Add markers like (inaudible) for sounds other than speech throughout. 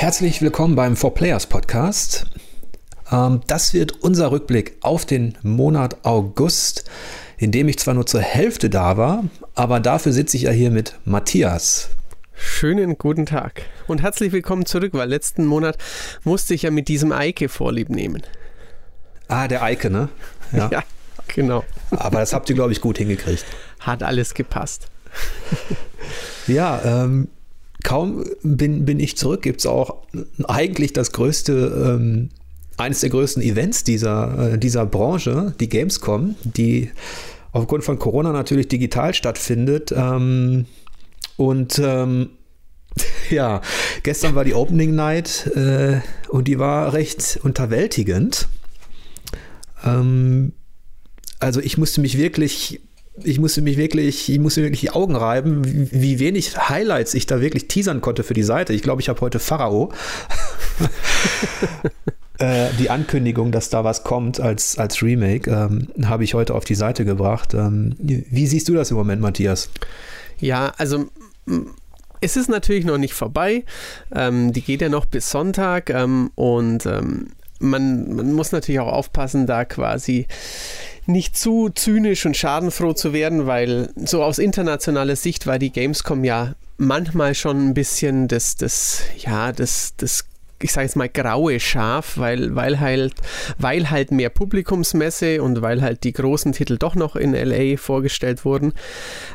herzlich willkommen beim Four Players Podcast. Ähm, das wird unser Rückblick auf den Monat August, in dem ich zwar nur zur Hälfte da war, aber dafür sitze ich ja hier mit Matthias. Schönen guten Tag und herzlich willkommen zurück, weil letzten Monat musste ich ja mit diesem Eike vorlieb nehmen. Ah, der Eike, ne? (laughs) Ja, ja genau. Aber das habt ihr, glaube ich, gut hingekriegt. Hat alles gepasst. ja, ähm, kaum bin, bin ich zurück, gibt es auch eigentlich das größte, ähm, eines der größten Events dieser, äh, dieser Branche, die Gamescom, die aufgrund von Corona natürlich digital stattfindet. Ähm, und ähm, (laughs) ja, gestern war die Opening Night äh, und die war recht unterwältigend. Ähm, also ich musste mich wirklich ich musste mich wirklich, ich musste wirklich die Augen reiben, wie, wenig Highlights ich da wirklich teasern konnte für die Seite. Ich glaube, ich habe heute Pharao. (laughs) äh, die Ankündigung, dass da was kommt als, als Remake, ähm, habe ich heute auf die Seite gebracht. Ähm, wie siehst du das im Moment, Matthias? Ja, also es ist natürlich noch nicht vorbei. Ähm, die geht ja noch bis Sonntag ähm, und ähm, man, man, muss natürlich auch aufpassen, da quasi nicht zu zynisch und schadenfroh zu werden, weil so aus internationaler Sicht war die Gamescom ja manchmal schon ein bisschen das, das, ja, das, das ich sage jetzt mal graue Schaf, weil, weil, halt, weil halt mehr Publikumsmesse und weil halt die großen Titel doch noch in LA vorgestellt wurden.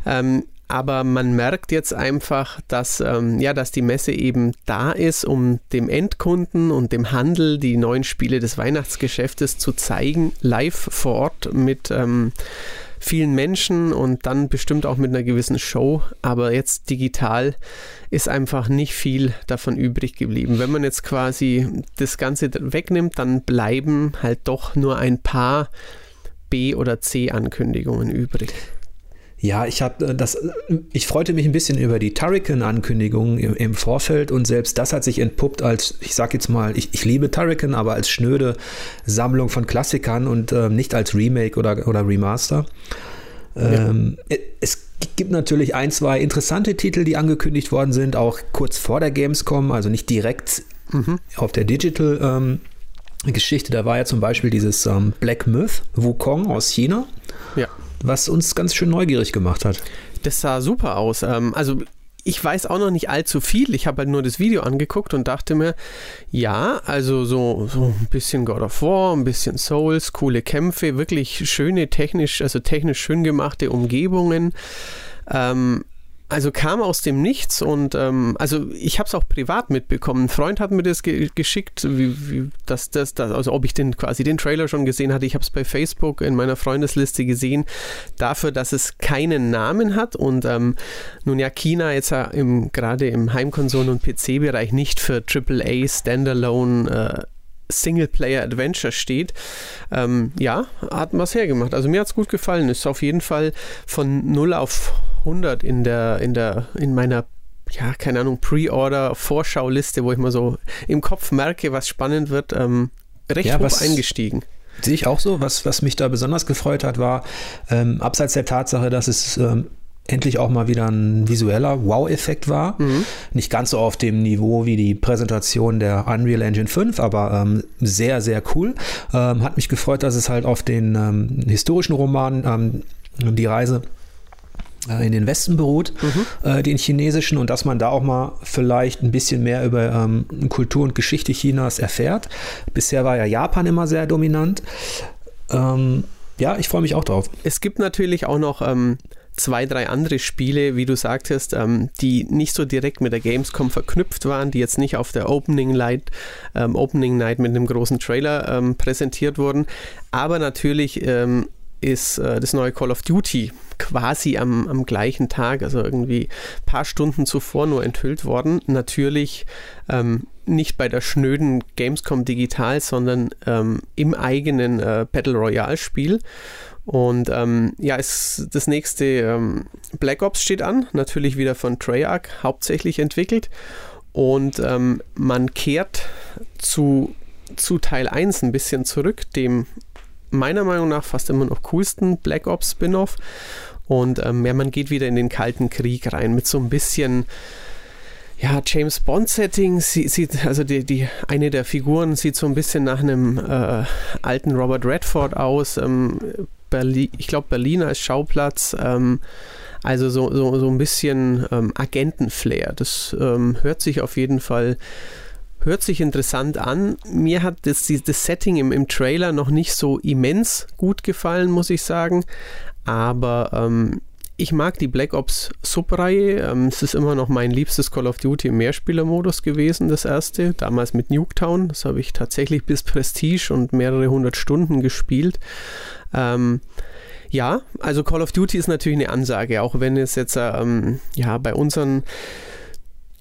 Ähm, aber man merkt jetzt einfach, dass, ähm, ja, dass die Messe eben da ist, um dem Endkunden und dem Handel die neuen Spiele des Weihnachtsgeschäftes zu zeigen, live vor Ort mit ähm, vielen Menschen und dann bestimmt auch mit einer gewissen Show. Aber jetzt digital ist einfach nicht viel davon übrig geblieben. Wenn man jetzt quasi das Ganze wegnimmt, dann bleiben halt doch nur ein paar B- oder C-Ankündigungen übrig. Ja, ich habe äh, das, äh, ich freute mich ein bisschen über die Turrican-Ankündigung im, im, Vorfeld und selbst das hat sich entpuppt als, ich sag jetzt mal, ich, ich liebe Turrican, aber als schnöde Sammlung von Klassikern und äh, nicht als Remake oder, oder Remaster. Ähm, ja. Es gibt natürlich ein, zwei interessante Titel, die angekündigt worden sind, auch kurz vor der Gamescom, also nicht direkt mhm. auf der Digital. Ähm, Geschichte, da war ja zum Beispiel dieses ähm, Black Myth, Wukong aus China. Ja was uns ganz schön neugierig gemacht hat. Das sah super aus. Ähm, also ich weiß auch noch nicht allzu viel. Ich habe halt nur das Video angeguckt und dachte mir, ja, also so, so ein bisschen God of War, ein bisschen Souls, coole Kämpfe, wirklich schöne technisch, also technisch schön gemachte Umgebungen. Ähm, also kam aus dem Nichts und ähm, also ich habe es auch privat mitbekommen. Ein Freund hat mir das ge geschickt, wie, wie, dass das, das, also ob ich den quasi den Trailer schon gesehen hatte. Ich habe es bei Facebook in meiner Freundesliste gesehen, dafür, dass es keinen Namen hat und ähm, nun ja China jetzt gerade im Heimkonsolen- und PC-Bereich nicht für AAA Standalone äh, Singleplayer-Adventure steht. Ähm, ja, hat was hergemacht. Also mir hat es gut gefallen. Ist auf jeden Fall von 0 auf 100 in der, in der, in meiner ja, keine Ahnung, Pre-Order-Vorschauliste, wo ich mal so im Kopf merke, was spannend wird, ähm, recht ja, hoch eingestiegen. Sehe ich auch so. Was, was mich da besonders gefreut hat, war, ähm, abseits der Tatsache, dass es ähm, endlich auch mal wieder ein visueller Wow-Effekt war. Mhm. Nicht ganz so auf dem Niveau wie die Präsentation der Unreal Engine 5, aber ähm, sehr, sehr cool. Ähm, hat mich gefreut, dass es halt auf den ähm, historischen Roman ähm, die Reise äh, in den Westen beruht, mhm. äh, den chinesischen, und dass man da auch mal vielleicht ein bisschen mehr über ähm, Kultur und Geschichte Chinas erfährt. Bisher war ja Japan immer sehr dominant. Ähm, ja, ich freue mich auch drauf. Es gibt natürlich auch noch ähm, zwei, drei andere Spiele, wie du sagtest, ähm, die nicht so direkt mit der Gamescom verknüpft waren, die jetzt nicht auf der Opening Night, ähm, Opening Night mit einem großen Trailer ähm, präsentiert wurden, aber natürlich ähm, ist äh, das neue Call of Duty quasi am, am gleichen Tag, also irgendwie ein paar Stunden zuvor nur enthüllt worden. Natürlich ähm, nicht bei der schnöden Gamescom Digital, sondern ähm, im eigenen äh, Battle Royale Spiel. Und ähm, ja, es, das nächste ähm, Black Ops steht an, natürlich wieder von Treyarch hauptsächlich entwickelt. Und ähm, man kehrt zu, zu Teil 1 ein bisschen zurück, dem meiner Meinung nach fast immer noch coolsten Black Ops Spin-off. Und ähm, ja, man geht wieder in den Kalten Krieg rein mit so ein bisschen ja, James Bond-Setting sieht, also die, die, eine der Figuren sieht so ein bisschen nach einem äh, alten Robert Redford aus. Ähm, Berlin, ich glaube, Berlin als Schauplatz. Ähm, also so, so, so ein bisschen ähm, Agentenflair. Das ähm, hört sich auf jeden Fall hört sich interessant an. Mir hat das, das Setting im, im Trailer noch nicht so immens gut gefallen, muss ich sagen. Aber ähm, ich mag die Black Ops Subreihe. Ähm, es ist immer noch mein liebstes Call of Duty im Mehrspielermodus gewesen, das erste. Damals mit Nuketown. Das habe ich tatsächlich bis Prestige und mehrere hundert Stunden gespielt. Ähm, ja, also Call of Duty ist natürlich eine Ansage, auch wenn es jetzt ähm, ja bei unseren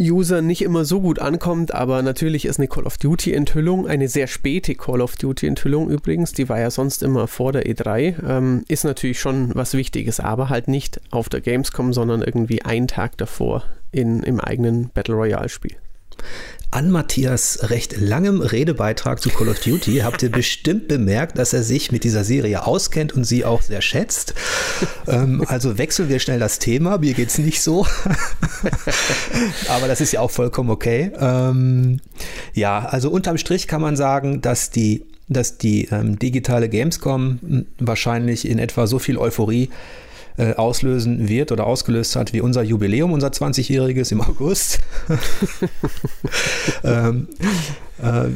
User nicht immer so gut ankommt, aber natürlich ist eine Call of Duty Enthüllung, eine sehr späte Call of Duty Enthüllung übrigens, die war ja sonst immer vor der E3, ähm, ist natürlich schon was Wichtiges, aber halt nicht auf der Gamescom, sondern irgendwie einen Tag davor in, im eigenen Battle Royale Spiel an Matthias recht langem Redebeitrag zu Call of Duty habt ihr (laughs) bestimmt bemerkt, dass er sich mit dieser Serie auskennt und sie auch sehr schätzt. ähm, also wechseln wir schnell das Thema. Mir geht es nicht so. (laughs) Aber das ist ja auch vollkommen okay. Ähm, ja, also unterm Strich kann man sagen, dass die, dass die ähm, digitale Gamescom wahrscheinlich in etwa so viel Euphorie äh, auslösen wird oder ausgelöst hat wie unser Jubiläum, unser 20-jähriges im August. (laughs) ähm, äh,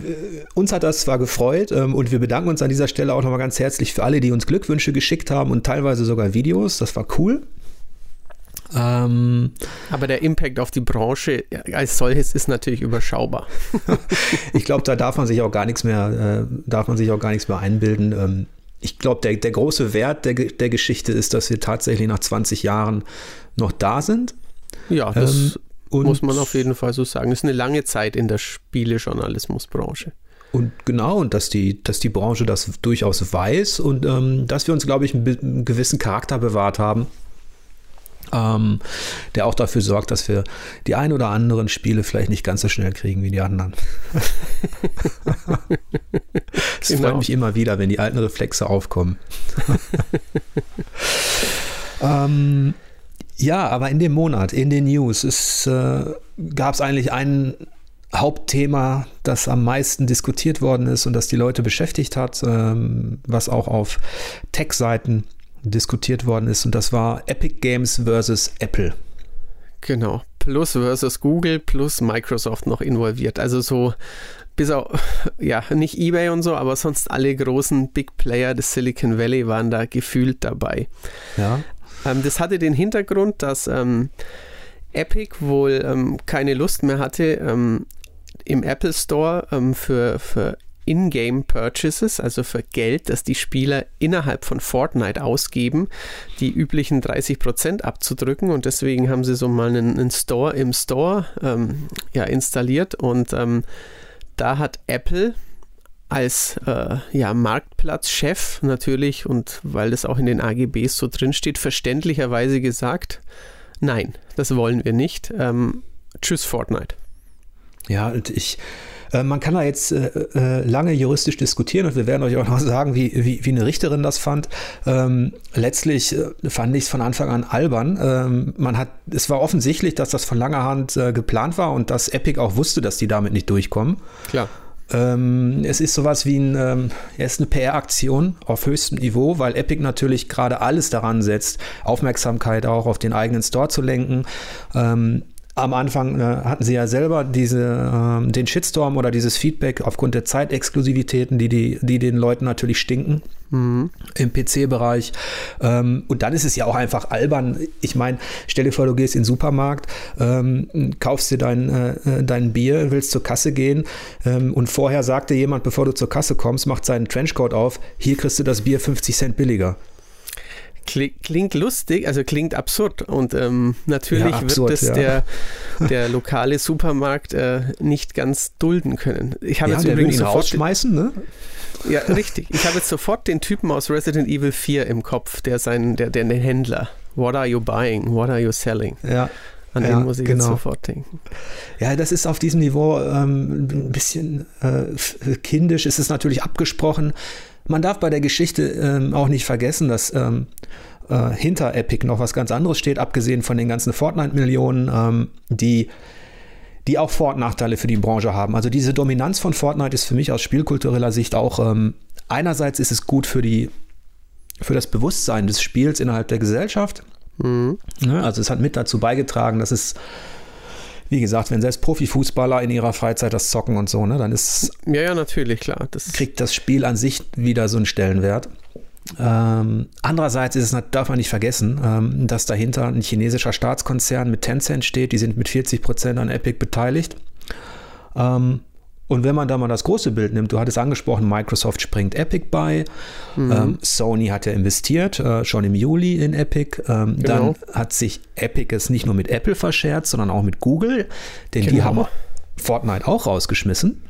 uns hat das zwar gefreut ähm, und wir bedanken uns an dieser Stelle auch nochmal ganz herzlich für alle, die uns Glückwünsche geschickt haben und teilweise sogar Videos. Das war cool. Ähm, Aber der Impact auf die Branche als solches ist natürlich überschaubar. (laughs) ich glaube, da darf man sich auch gar nichts mehr, äh, darf man sich auch gar nichts mehr einbilden. Ähm, ich glaube, der, der große Wert der, der Geschichte ist, dass wir tatsächlich nach 20 Jahren noch da sind. Ja, das ähm, muss man auf jeden Fall so sagen. Das ist eine lange Zeit in der Spielejournalismusbranche. Und genau, und dass die, dass die Branche das durchaus weiß und ähm, dass wir uns, glaube ich, einen, einen gewissen Charakter bewahrt haben ähm, der auch dafür sorgt, dass wir die ein oder anderen Spiele vielleicht nicht ganz so schnell kriegen wie die anderen. (laughs) Es genau. freut mich immer wieder, wenn die alten Reflexe aufkommen. (laughs) ähm, ja, aber in dem Monat, in den News, äh, gab es eigentlich ein Hauptthema, das am meisten diskutiert worden ist und das die Leute beschäftigt hat, ähm, was auch auf Tech-Seiten diskutiert worden ist und das war Epic Games versus Apple. Genau, plus versus Google plus Microsoft noch involviert. Also so bis auf, (laughs) ja, nicht eBay und so, aber sonst alle großen Big Player des Silicon Valley waren da gefühlt dabei. Ja. Ähm, das hatte den Hintergrund, dass ähm, Epic wohl ähm, keine Lust mehr hatte, ähm, im Apple Store ähm, für, für in-Game-Purchases, also für Geld, das die Spieler innerhalb von Fortnite ausgeben, die üblichen 30% abzudrücken. Und deswegen haben sie so mal einen, einen Store im Store ähm, ja, installiert. Und ähm, da hat Apple als äh, ja, Marktplatzchef natürlich und weil das auch in den AGBs so drin steht, verständlicherweise gesagt, nein, das wollen wir nicht. Ähm, tschüss Fortnite. Ja, und ich äh, man kann da jetzt äh, äh, lange juristisch diskutieren und wir werden euch auch noch sagen, wie, wie, wie eine Richterin das fand. Ähm, letztlich äh, fand ich es von Anfang an albern. Ähm, man hat, es war offensichtlich, dass das von langer Hand äh, geplant war und dass Epic auch wusste, dass die damit nicht durchkommen. Klar. Ähm, es ist sowas wie ein, ähm, ist eine PR-Aktion auf höchstem Niveau, weil Epic natürlich gerade alles daran setzt, Aufmerksamkeit auch auf den eigenen Store zu lenken. Ähm, am Anfang äh, hatten sie ja selber diese, äh, den Shitstorm oder dieses Feedback aufgrund der Zeitexklusivitäten, die, die, die den Leuten natürlich stinken mhm. im PC-Bereich. Ähm, und dann ist es ja auch einfach albern. Ich meine, stell dir vor, du gehst in den Supermarkt, ähm, kaufst dir dein, äh, äh dein Bier, willst zur Kasse gehen ähm, und vorher sagte jemand, bevor du zur Kasse kommst, macht seinen Trenchcoat auf, hier kriegst du das Bier 50 Cent billiger. Klingt lustig, also klingt absurd. Und ähm, natürlich ja, absurd, wird es ja. der, der lokale Supermarkt äh, nicht ganz dulden können. Ich habe ja, jetzt übrigens sofort rausschmeißen, ne? Ja, richtig. Ich habe jetzt sofort den Typen aus Resident Evil 4 im Kopf, der sein, der, der, der Händler. What are you buying? What are you selling? Ja. An ja, den muss ich genau. jetzt sofort denken. Ja, das ist auf diesem Niveau ähm, ein bisschen äh, kindisch. Es ist natürlich abgesprochen. Man darf bei der Geschichte ähm, auch nicht vergessen, dass ähm, äh, hinter Epic noch was ganz anderes steht, abgesehen von den ganzen Fortnite-Millionen, ähm, die die auch Vor- und Nachteile für die Branche haben. Also diese Dominanz von Fortnite ist für mich aus spielkultureller Sicht auch, ähm, einerseits ist es gut für die, für das Bewusstsein des Spiels innerhalb der Gesellschaft. Mhm. Ja, also es hat mit dazu beigetragen, dass es wie gesagt, wenn selbst Profifußballer in ihrer Freizeit das zocken und so, ne, dann ist ja ja natürlich klar, das kriegt das Spiel an sich wieder so einen Stellenwert. Ähm, andererseits ist es, darf man nicht vergessen, ähm, dass dahinter ein chinesischer Staatskonzern mit Tencent steht. Die sind mit 40 Prozent an Epic beteiligt. Ähm, und wenn man da mal das große Bild nimmt, du hattest angesprochen, Microsoft springt Epic bei, mhm. ähm, Sony hat ja investiert, äh, schon im Juli in Epic. Ähm, genau. Dann hat sich Epic es nicht nur mit Apple verscherzt, sondern auch mit Google, denn genau. die haben Fortnite auch rausgeschmissen.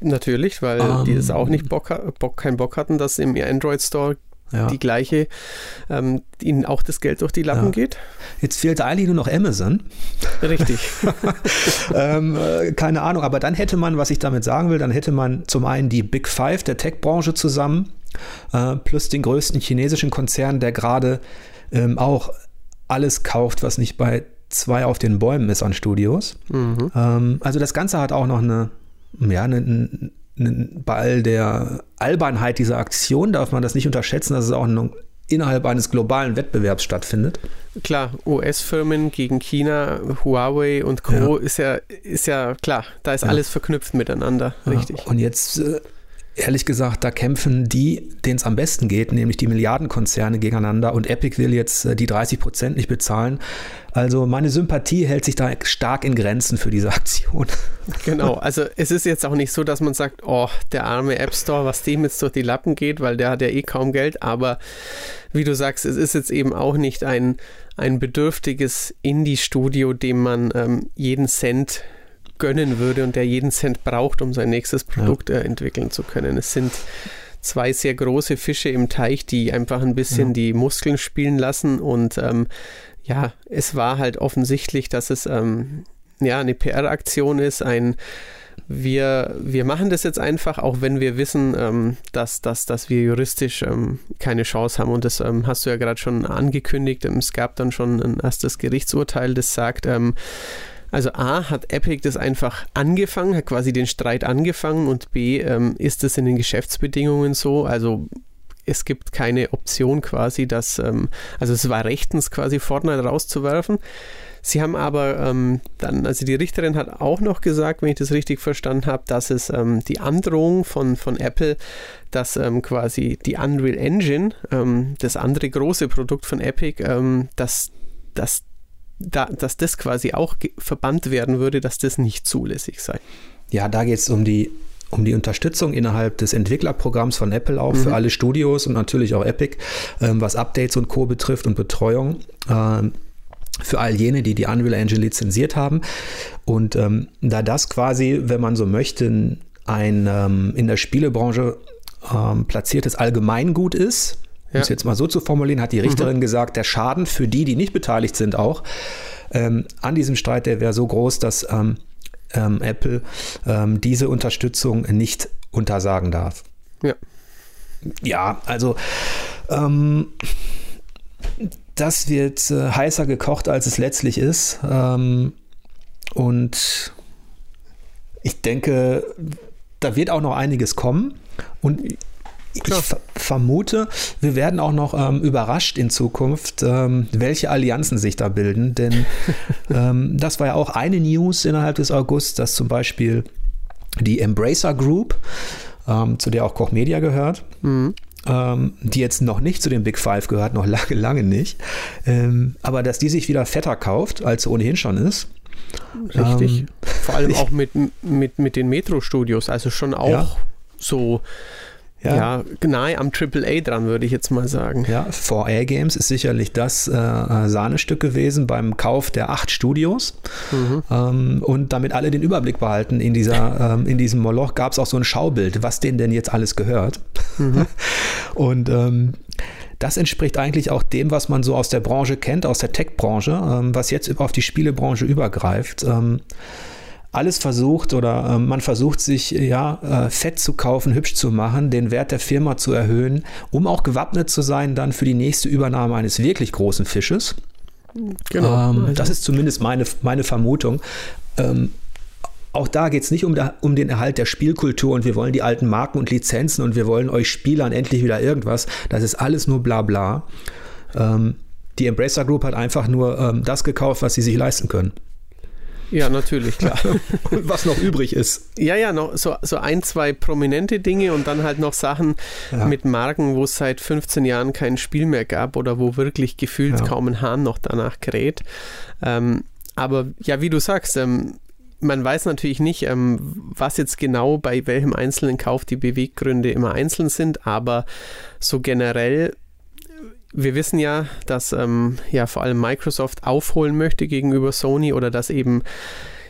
Natürlich, weil um, die es auch nicht Bock, Bock, keinen Bock hatten, dass im Android Store ja. die gleiche, ähm, ihnen auch das Geld durch die Lappen ja. geht. Jetzt fehlt eigentlich nur noch Amazon. Richtig. (laughs) ähm, äh, keine Ahnung, aber dann hätte man, was ich damit sagen will, dann hätte man zum einen die Big Five der Tech-Branche zusammen, äh, plus den größten chinesischen Konzern, der gerade ähm, auch alles kauft, was nicht bei zwei auf den Bäumen ist an Studios. Mhm. Ähm, also das Ganze hat auch noch eine ja, ein, ein, bei all der Albernheit dieser Aktion darf man das nicht unterschätzen, dass es auch ein, innerhalb eines globalen Wettbewerbs stattfindet. Klar, US-Firmen gegen China, Huawei und Co. Ja. ist ja ist ja klar, da ist ja. alles verknüpft miteinander, richtig. Und jetzt äh, ehrlich gesagt, da kämpfen die, denen es am besten geht, nämlich die Milliardenkonzerne gegeneinander und Epic will jetzt äh, die 30 Prozent nicht bezahlen. Also meine Sympathie hält sich da stark in Grenzen für diese (laughs) Aktion. Genau, also es ist jetzt auch nicht so, dass man sagt, oh, der arme App Store, was dem jetzt durch die Lappen geht, weil der hat ja eh kaum Geld, aber wie du sagst, es ist jetzt eben auch nicht ein, ein bedürftiges Indie-Studio, dem man ähm, jeden Cent gönnen würde und der jeden Cent braucht, um sein nächstes Produkt ja. äh, entwickeln zu können. Es sind zwei sehr große Fische im Teich, die einfach ein bisschen ja. die Muskeln spielen lassen und ähm, ja, es war halt offensichtlich, dass es ähm, ja eine PR-Aktion ist, ein wir, wir machen das jetzt einfach, auch wenn wir wissen, ähm, dass, dass, dass wir juristisch ähm, keine Chance haben. Und das ähm, hast du ja gerade schon angekündigt. Ähm, es gab dann schon ein erstes Gerichtsurteil, das sagt, ähm, also A hat Epic das einfach angefangen, hat quasi den Streit angefangen und B ähm, ist es in den Geschäftsbedingungen so, also es gibt keine Option quasi, dass, ähm, also es war rechtens quasi Fortnite rauszuwerfen. Sie haben aber ähm, dann, also die Richterin hat auch noch gesagt, wenn ich das richtig verstanden habe, dass es ähm, die Androhung von, von Apple, dass ähm, quasi die Unreal Engine, ähm, das andere große Produkt von Epic, ähm, dass, dass da, dass das quasi auch verbannt werden würde, dass das nicht zulässig sei. Ja, da geht es um die, um die Unterstützung innerhalb des Entwicklerprogramms von Apple auch mhm. für alle Studios und natürlich auch Epic, ähm, was Updates und Co. betrifft und Betreuung. Ähm, für all jene, die die Unreal Engine lizenziert haben. Und ähm, da das quasi, wenn man so möchte, ein ähm, in der Spielebranche ähm, platziertes Allgemeingut ist, um es jetzt mal so zu formulieren, hat die Richterin mhm. gesagt, der Schaden für die, die nicht beteiligt sind, auch ähm, an diesem Streit, der wäre so groß, dass ähm, ähm, Apple ähm, diese Unterstützung nicht untersagen darf. Ja. Ja, also ähm, das wird äh, heißer gekocht, als es letztlich ist. Ähm, und ich denke, da wird auch noch einiges kommen. Und Klar. Ich vermute, wir werden auch noch ähm, überrascht in Zukunft, ähm, welche Allianzen sich da bilden. Denn (laughs) ähm, das war ja auch eine News innerhalb des August, dass zum Beispiel die Embracer Group, ähm, zu der auch Koch Media gehört, mhm. Ähm, die jetzt noch nicht zu den Big Five gehört, noch lange, lange nicht, ähm, aber dass die sich wieder fetter kauft, als sie ohnehin schon ist. Richtig. Vor allem (laughs) auch mit, mit, mit den Metro-Studios, also schon auch ja. so ja. nahe am AAA dran, würde ich jetzt mal sagen. Ja, 4A Games ist sicherlich das äh, Sahnestück gewesen beim Kauf der acht Studios. Mhm. Ähm, und damit alle den Überblick behalten in, dieser, ähm, in diesem Moloch, gab es auch so ein Schaubild, was denen denn jetzt alles gehört. Mhm. (laughs) und ähm, das entspricht eigentlich auch dem, was man so aus der Branche kennt, aus der Tech-Branche, ähm, was jetzt auf die Spielebranche übergreift. Alles versucht oder äh, man versucht sich ja äh, Fett zu kaufen, hübsch zu machen, den Wert der Firma zu erhöhen, um auch gewappnet zu sein dann für die nächste Übernahme eines wirklich großen Fisches. Genau. Ähm, also. Das ist zumindest meine, meine Vermutung. Ähm, auch da geht es nicht um, der, um, den Erhalt der Spielkultur und wir wollen die alten Marken und Lizenzen und wir wollen euch Spielern endlich wieder irgendwas. Das ist alles nur bla bla. Ähm, die Embracer Group hat einfach nur ähm, das gekauft, was sie sich leisten können. Ja, natürlich, klar. (laughs) und was noch übrig ist. Ja, ja, noch so, so ein, zwei prominente Dinge und dann halt noch Sachen ja. mit Marken, wo es seit 15 Jahren kein Spiel mehr gab oder wo wirklich gefühlt ja. kaum ein Hahn noch danach kräht. Ähm, aber ja, wie du sagst, ähm, man weiß natürlich nicht, ähm, was jetzt genau bei welchem einzelnen Kauf die Beweggründe immer einzeln sind, aber so generell, wir wissen ja, dass ähm, ja vor allem Microsoft aufholen möchte gegenüber Sony oder dass eben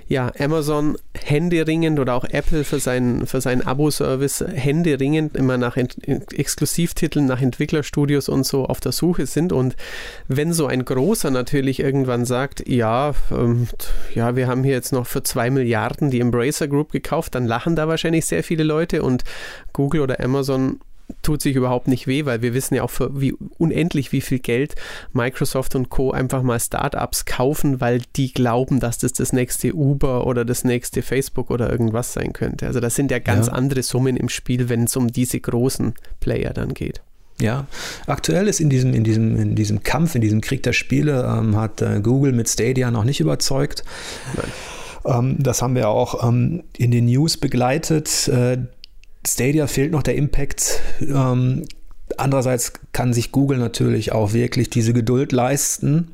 ja, Amazon händeringend oder auch Apple für seinen, für seinen Abo-Service händeringend immer nach Ent Exklusivtiteln, nach Entwicklerstudios und so auf der Suche sind. Und wenn so ein großer natürlich irgendwann sagt, ja, ähm, ja, wir haben hier jetzt noch für zwei Milliarden die Embracer Group gekauft, dann lachen da wahrscheinlich sehr viele Leute und Google oder Amazon tut sich überhaupt nicht weh, weil wir wissen ja auch für wie unendlich wie viel Geld Microsoft und Co. einfach mal Startups kaufen, weil die glauben, dass das das nächste Uber oder das nächste Facebook oder irgendwas sein könnte. Also das sind ja ganz ja. andere Summen im Spiel, wenn es um diese großen Player dann geht. Ja, aktuell ist in diesem, in diesem, in diesem Kampf, in diesem Krieg der Spiele, ähm, hat äh, Google mit Stadia noch nicht überzeugt. Ähm, das haben wir auch ähm, in den News begleitet. Äh, Stadia fehlt noch der Impact. Ähm, andererseits kann sich Google natürlich auch wirklich diese Geduld leisten.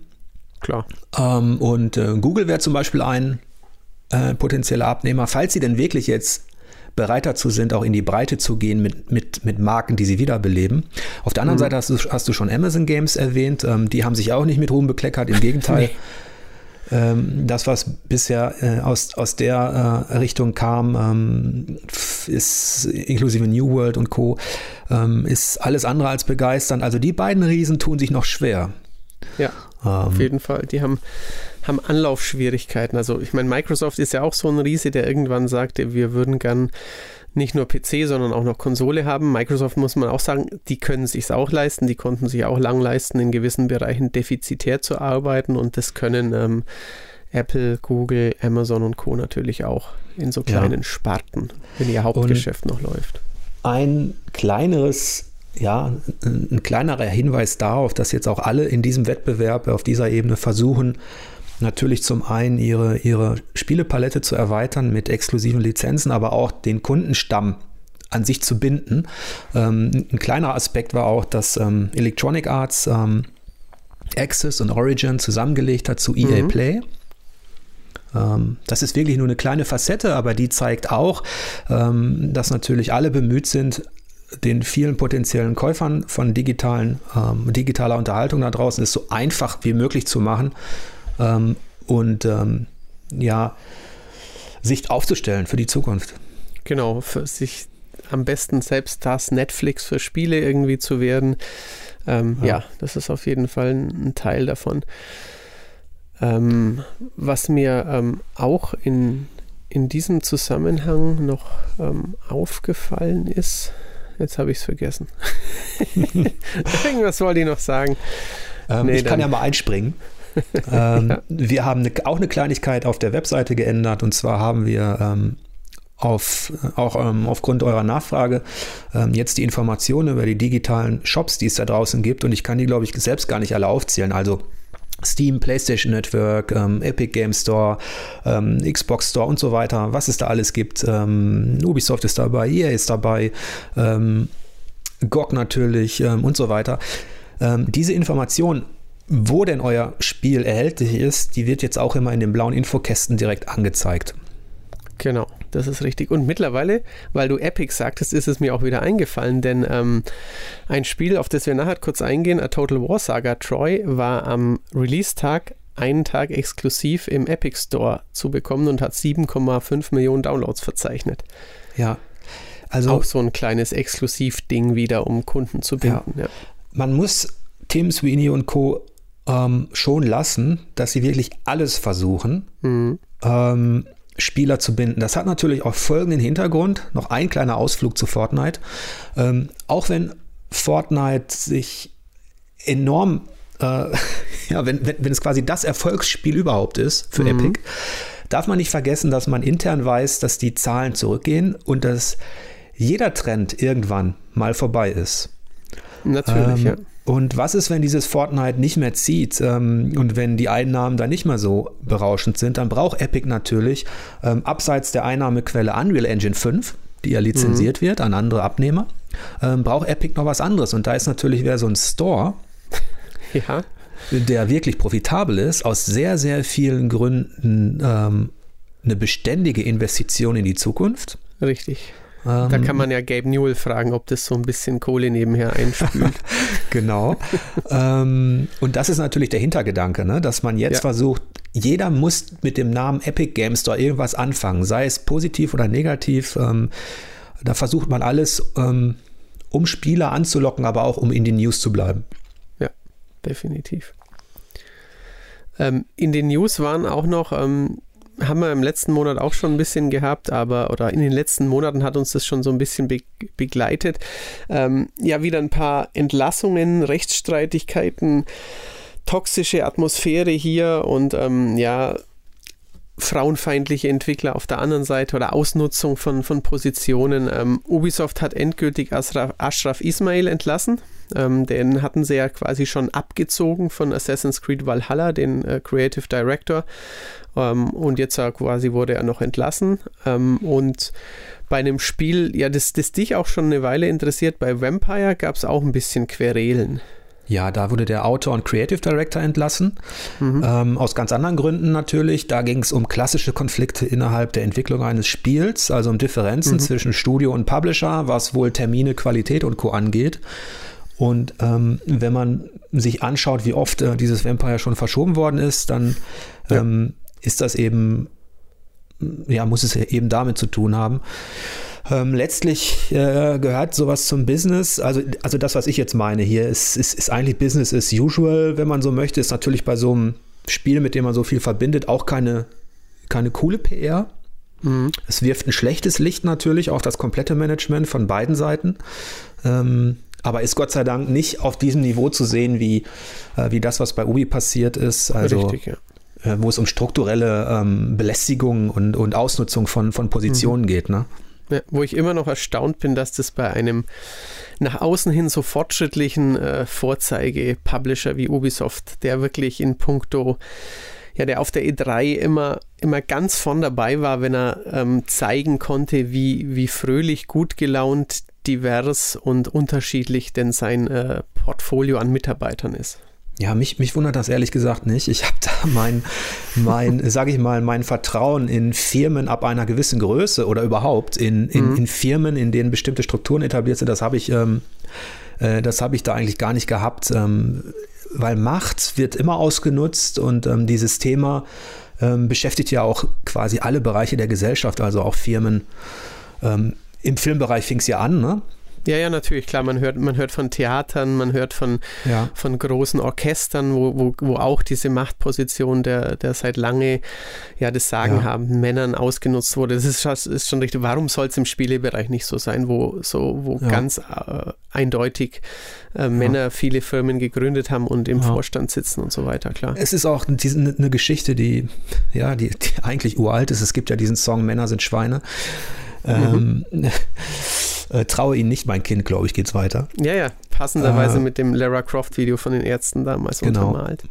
Klar. Ähm, und äh, Google wäre zum Beispiel ein äh, potenzieller Abnehmer, falls sie denn wirklich jetzt bereit dazu sind, auch in die Breite zu gehen mit, mit, mit Marken, die sie wiederbeleben. Auf der anderen mhm. Seite hast du, hast du schon Amazon Games erwähnt. Ähm, die haben sich auch nicht mit Ruhm bekleckert. Im Gegenteil. Ähm, das, was bisher äh, aus, aus der äh, Richtung kam, ähm, ist inklusive New World und Co., ähm, ist alles andere als begeisternd. Also die beiden Riesen tun sich noch schwer. Ja, auf jeden Fall. Die haben, haben Anlaufschwierigkeiten. Also ich meine, Microsoft ist ja auch so ein Riese, der irgendwann sagte, wir würden gern nicht nur PC, sondern auch noch Konsole haben. Microsoft muss man auch sagen, die können sich auch leisten, die konnten sich auch lang leisten, in gewissen Bereichen defizitär zu arbeiten und das können ähm, Apple, Google, Amazon und Co. natürlich auch in so kleinen ja. Sparten, wenn ihr Hauptgeschäft und noch läuft. Ein kleineres ja, ein kleinerer Hinweis darauf, dass jetzt auch alle in diesem Wettbewerb auf dieser Ebene versuchen, natürlich zum einen ihre, ihre Spielepalette zu erweitern mit exklusiven Lizenzen, aber auch den Kundenstamm an sich zu binden. Ähm, ein kleiner Aspekt war auch, dass ähm, Electronic Arts ähm, Access und Origin zusammengelegt hat zu EA mhm. Play. Ähm, das ist wirklich nur eine kleine Facette, aber die zeigt auch, ähm, dass natürlich alle bemüht sind, den vielen potenziellen Käufern von digitalen, ähm, digitaler Unterhaltung da draußen es so einfach wie möglich zu machen, ähm, und ähm, ja, sich aufzustellen für die Zukunft. Genau, für sich am besten selbst das Netflix für Spiele irgendwie zu werden. Ähm, ja. ja. das ist auf jeden Fall ein, ein Teil davon. Ähm, was mir ähm, auch in, in diesem Zusammenhang noch ähm, aufgefallen ist, jetzt habe ich es vergessen. (laughs) (laughs) Irgendwas wollte ich noch sagen. Ähm, nee, ich kann ja mal einspringen. (laughs) ähm, ja. Wir haben eine, auch eine Kleinigkeit auf der Webseite geändert und zwar haben wir ähm, auf, auch ähm, aufgrund eurer Nachfrage ähm, jetzt die Informationen über die digitalen Shops, die es da draußen gibt und ich kann die, glaube ich, selbst gar nicht alle aufzählen. Also Steam, PlayStation Network, ähm, Epic Game Store, ähm, Xbox Store und so weiter, was es da alles gibt. Ähm, Ubisoft ist dabei, EA ist dabei, ähm, GOG natürlich und so weiter. Diese Informationen wo denn euer Spiel erhältlich ist, die wird jetzt auch immer in den blauen Infokästen direkt angezeigt. Genau, das ist richtig. Und mittlerweile, weil du Epic sagtest, ist es mir auch wieder eingefallen, denn ähm, ein Spiel, auf das wir nachher kurz eingehen, A Total War Saga Troy, war am Release-Tag einen Tag exklusiv im Epic Store zu bekommen und hat 7,5 Millionen Downloads verzeichnet. Ja, also auch so ein kleines Exklusivding wieder, um Kunden zu binden. Ja. Ja. Man muss Tim Sweeney und Co ähm, schon lassen, dass sie wirklich alles versuchen, mhm. ähm, Spieler zu binden. Das hat natürlich auch folgenden Hintergrund, noch ein kleiner Ausflug zu Fortnite. Ähm, auch wenn Fortnite sich enorm, äh, (laughs) ja, wenn, wenn, wenn, es quasi das Erfolgsspiel überhaupt ist für mhm. Epic, darf man nicht vergessen, dass man intern weiß, dass die Zahlen zurückgehen und dass jeder Trend irgendwann mal vorbei ist. Natürlich, ähm, ja. Und was ist, wenn dieses Fortnite nicht mehr zieht ähm, und wenn die Einnahmen dann nicht mehr so berauschend sind? Dann braucht Epic natürlich ähm, abseits der Einnahmequelle Unreal Engine 5, die ja lizenziert mhm. wird an andere Abnehmer, ähm, braucht Epic noch was anderes. Und da ist natürlich wieder so ein Store, (laughs) ja. der wirklich profitabel ist, aus sehr, sehr vielen Gründen ähm, eine beständige Investition in die Zukunft. Richtig da kann ähm, man ja Gabe Newell fragen, ob das so ein bisschen Kohle nebenher einspült. (laughs) genau. ähm, und das ist natürlich der Hintergedanke, ne? dass man jetzt ja. versucht, jeder muss mit dem Namen Epic Games Store irgendwas anfangen, sei es positiv oder negativ. Ähm, da versucht man alles, ähm, um Spieler anzulocken, aber auch um in den News zu bleiben. Ja, definitiv. Ähm, in den News waren auch noch ähm, haben wir im letzten Monat auch schon ein bisschen gehabt, aber oder in den letzten Monaten hat uns das schon so ein bisschen be begleitet. Ähm, ja, wieder ein paar Entlassungen, Rechtsstreitigkeiten, toxische Atmosphäre hier und ähm, ja, frauenfeindliche Entwickler auf der anderen Seite oder Ausnutzung von, von Positionen. Ähm, Ubisoft hat endgültig Ashraf, Ashraf Ismail entlassen. Ähm, den hatten sie ja quasi schon abgezogen von Assassin's Creed Valhalla, den äh, Creative Director. Ähm, und jetzt äh, quasi wurde er noch entlassen. Ähm, und bei einem Spiel, ja, das, das dich auch schon eine Weile interessiert, bei Vampire gab es auch ein bisschen Querelen. Ja, da wurde der Autor und Creative Director entlassen. Mhm. Ähm, aus ganz anderen Gründen natürlich. Da ging es um klassische Konflikte innerhalb der Entwicklung eines Spiels, also um Differenzen mhm. zwischen Studio und Publisher, was wohl Termine, Qualität und Co. angeht. Und ähm, wenn man sich anschaut, wie oft äh, dieses Vampire schon verschoben worden ist, dann ja. ähm, ist das eben, ja, muss es eben damit zu tun haben. Ähm, letztlich äh, gehört sowas zum Business. Also, also das, was ich jetzt meine hier, ist, ist, ist eigentlich Business as usual, wenn man so möchte. Ist natürlich bei so einem Spiel, mit dem man so viel verbindet, auch keine, keine coole PR. Mhm. Es wirft ein schlechtes Licht natürlich auf das komplette Management von beiden Seiten. Ähm, aber ist Gott sei Dank nicht auf diesem Niveau zu sehen, wie, äh, wie das, was bei Ubi passiert ist. Also, Richtig, ja. Äh, wo es um strukturelle ähm, Belästigung und, und Ausnutzung von, von Positionen mhm. geht. Ne? Ja, wo ich immer noch erstaunt bin, dass das bei einem nach außen hin so fortschrittlichen äh, Vorzeige-Publisher wie Ubisoft, der wirklich in puncto, ja, der auf der E3 immer, immer ganz von dabei war, wenn er ähm, zeigen konnte, wie, wie fröhlich, gut gelaunt, divers und unterschiedlich denn sein äh, Portfolio an Mitarbeitern ist. Ja, mich, mich wundert das ehrlich gesagt nicht. Ich habe da mein, mein (laughs) sage ich mal, mein Vertrauen in Firmen ab einer gewissen Größe oder überhaupt in, in, mhm. in Firmen, in denen bestimmte Strukturen etabliert sind, das habe ich, ähm, äh, das habe ich da eigentlich gar nicht gehabt, ähm, weil Macht wird immer ausgenutzt und ähm, dieses Thema ähm, beschäftigt ja auch quasi alle Bereiche der Gesellschaft, also auch Firmen. Ähm, Im Filmbereich fing es ja an, ne? Ja, ja, natürlich, klar. Man hört, man hört von Theatern, man hört von, ja. von großen Orchestern, wo, wo, wo auch diese Machtposition der, der seit lange ja, das Sagen ja. haben, Männern ausgenutzt wurde. Das ist, ist schon richtig. Warum soll es im Spielebereich nicht so sein, wo, so, wo ja. ganz äh, eindeutig äh, Männer viele Firmen gegründet haben und im Vorstand sitzen und so weiter, klar. Es ist auch diese, eine Geschichte, die, ja, die, die eigentlich uralt ist. Es gibt ja diesen Song Männer sind Schweine. Mhm. Ähm, (laughs) äh, traue ihnen nicht, mein Kind, glaube ich, geht es weiter. Ja, ja, passenderweise äh, mit dem Lara Croft-Video von den Ärzten damals genau. untermalt.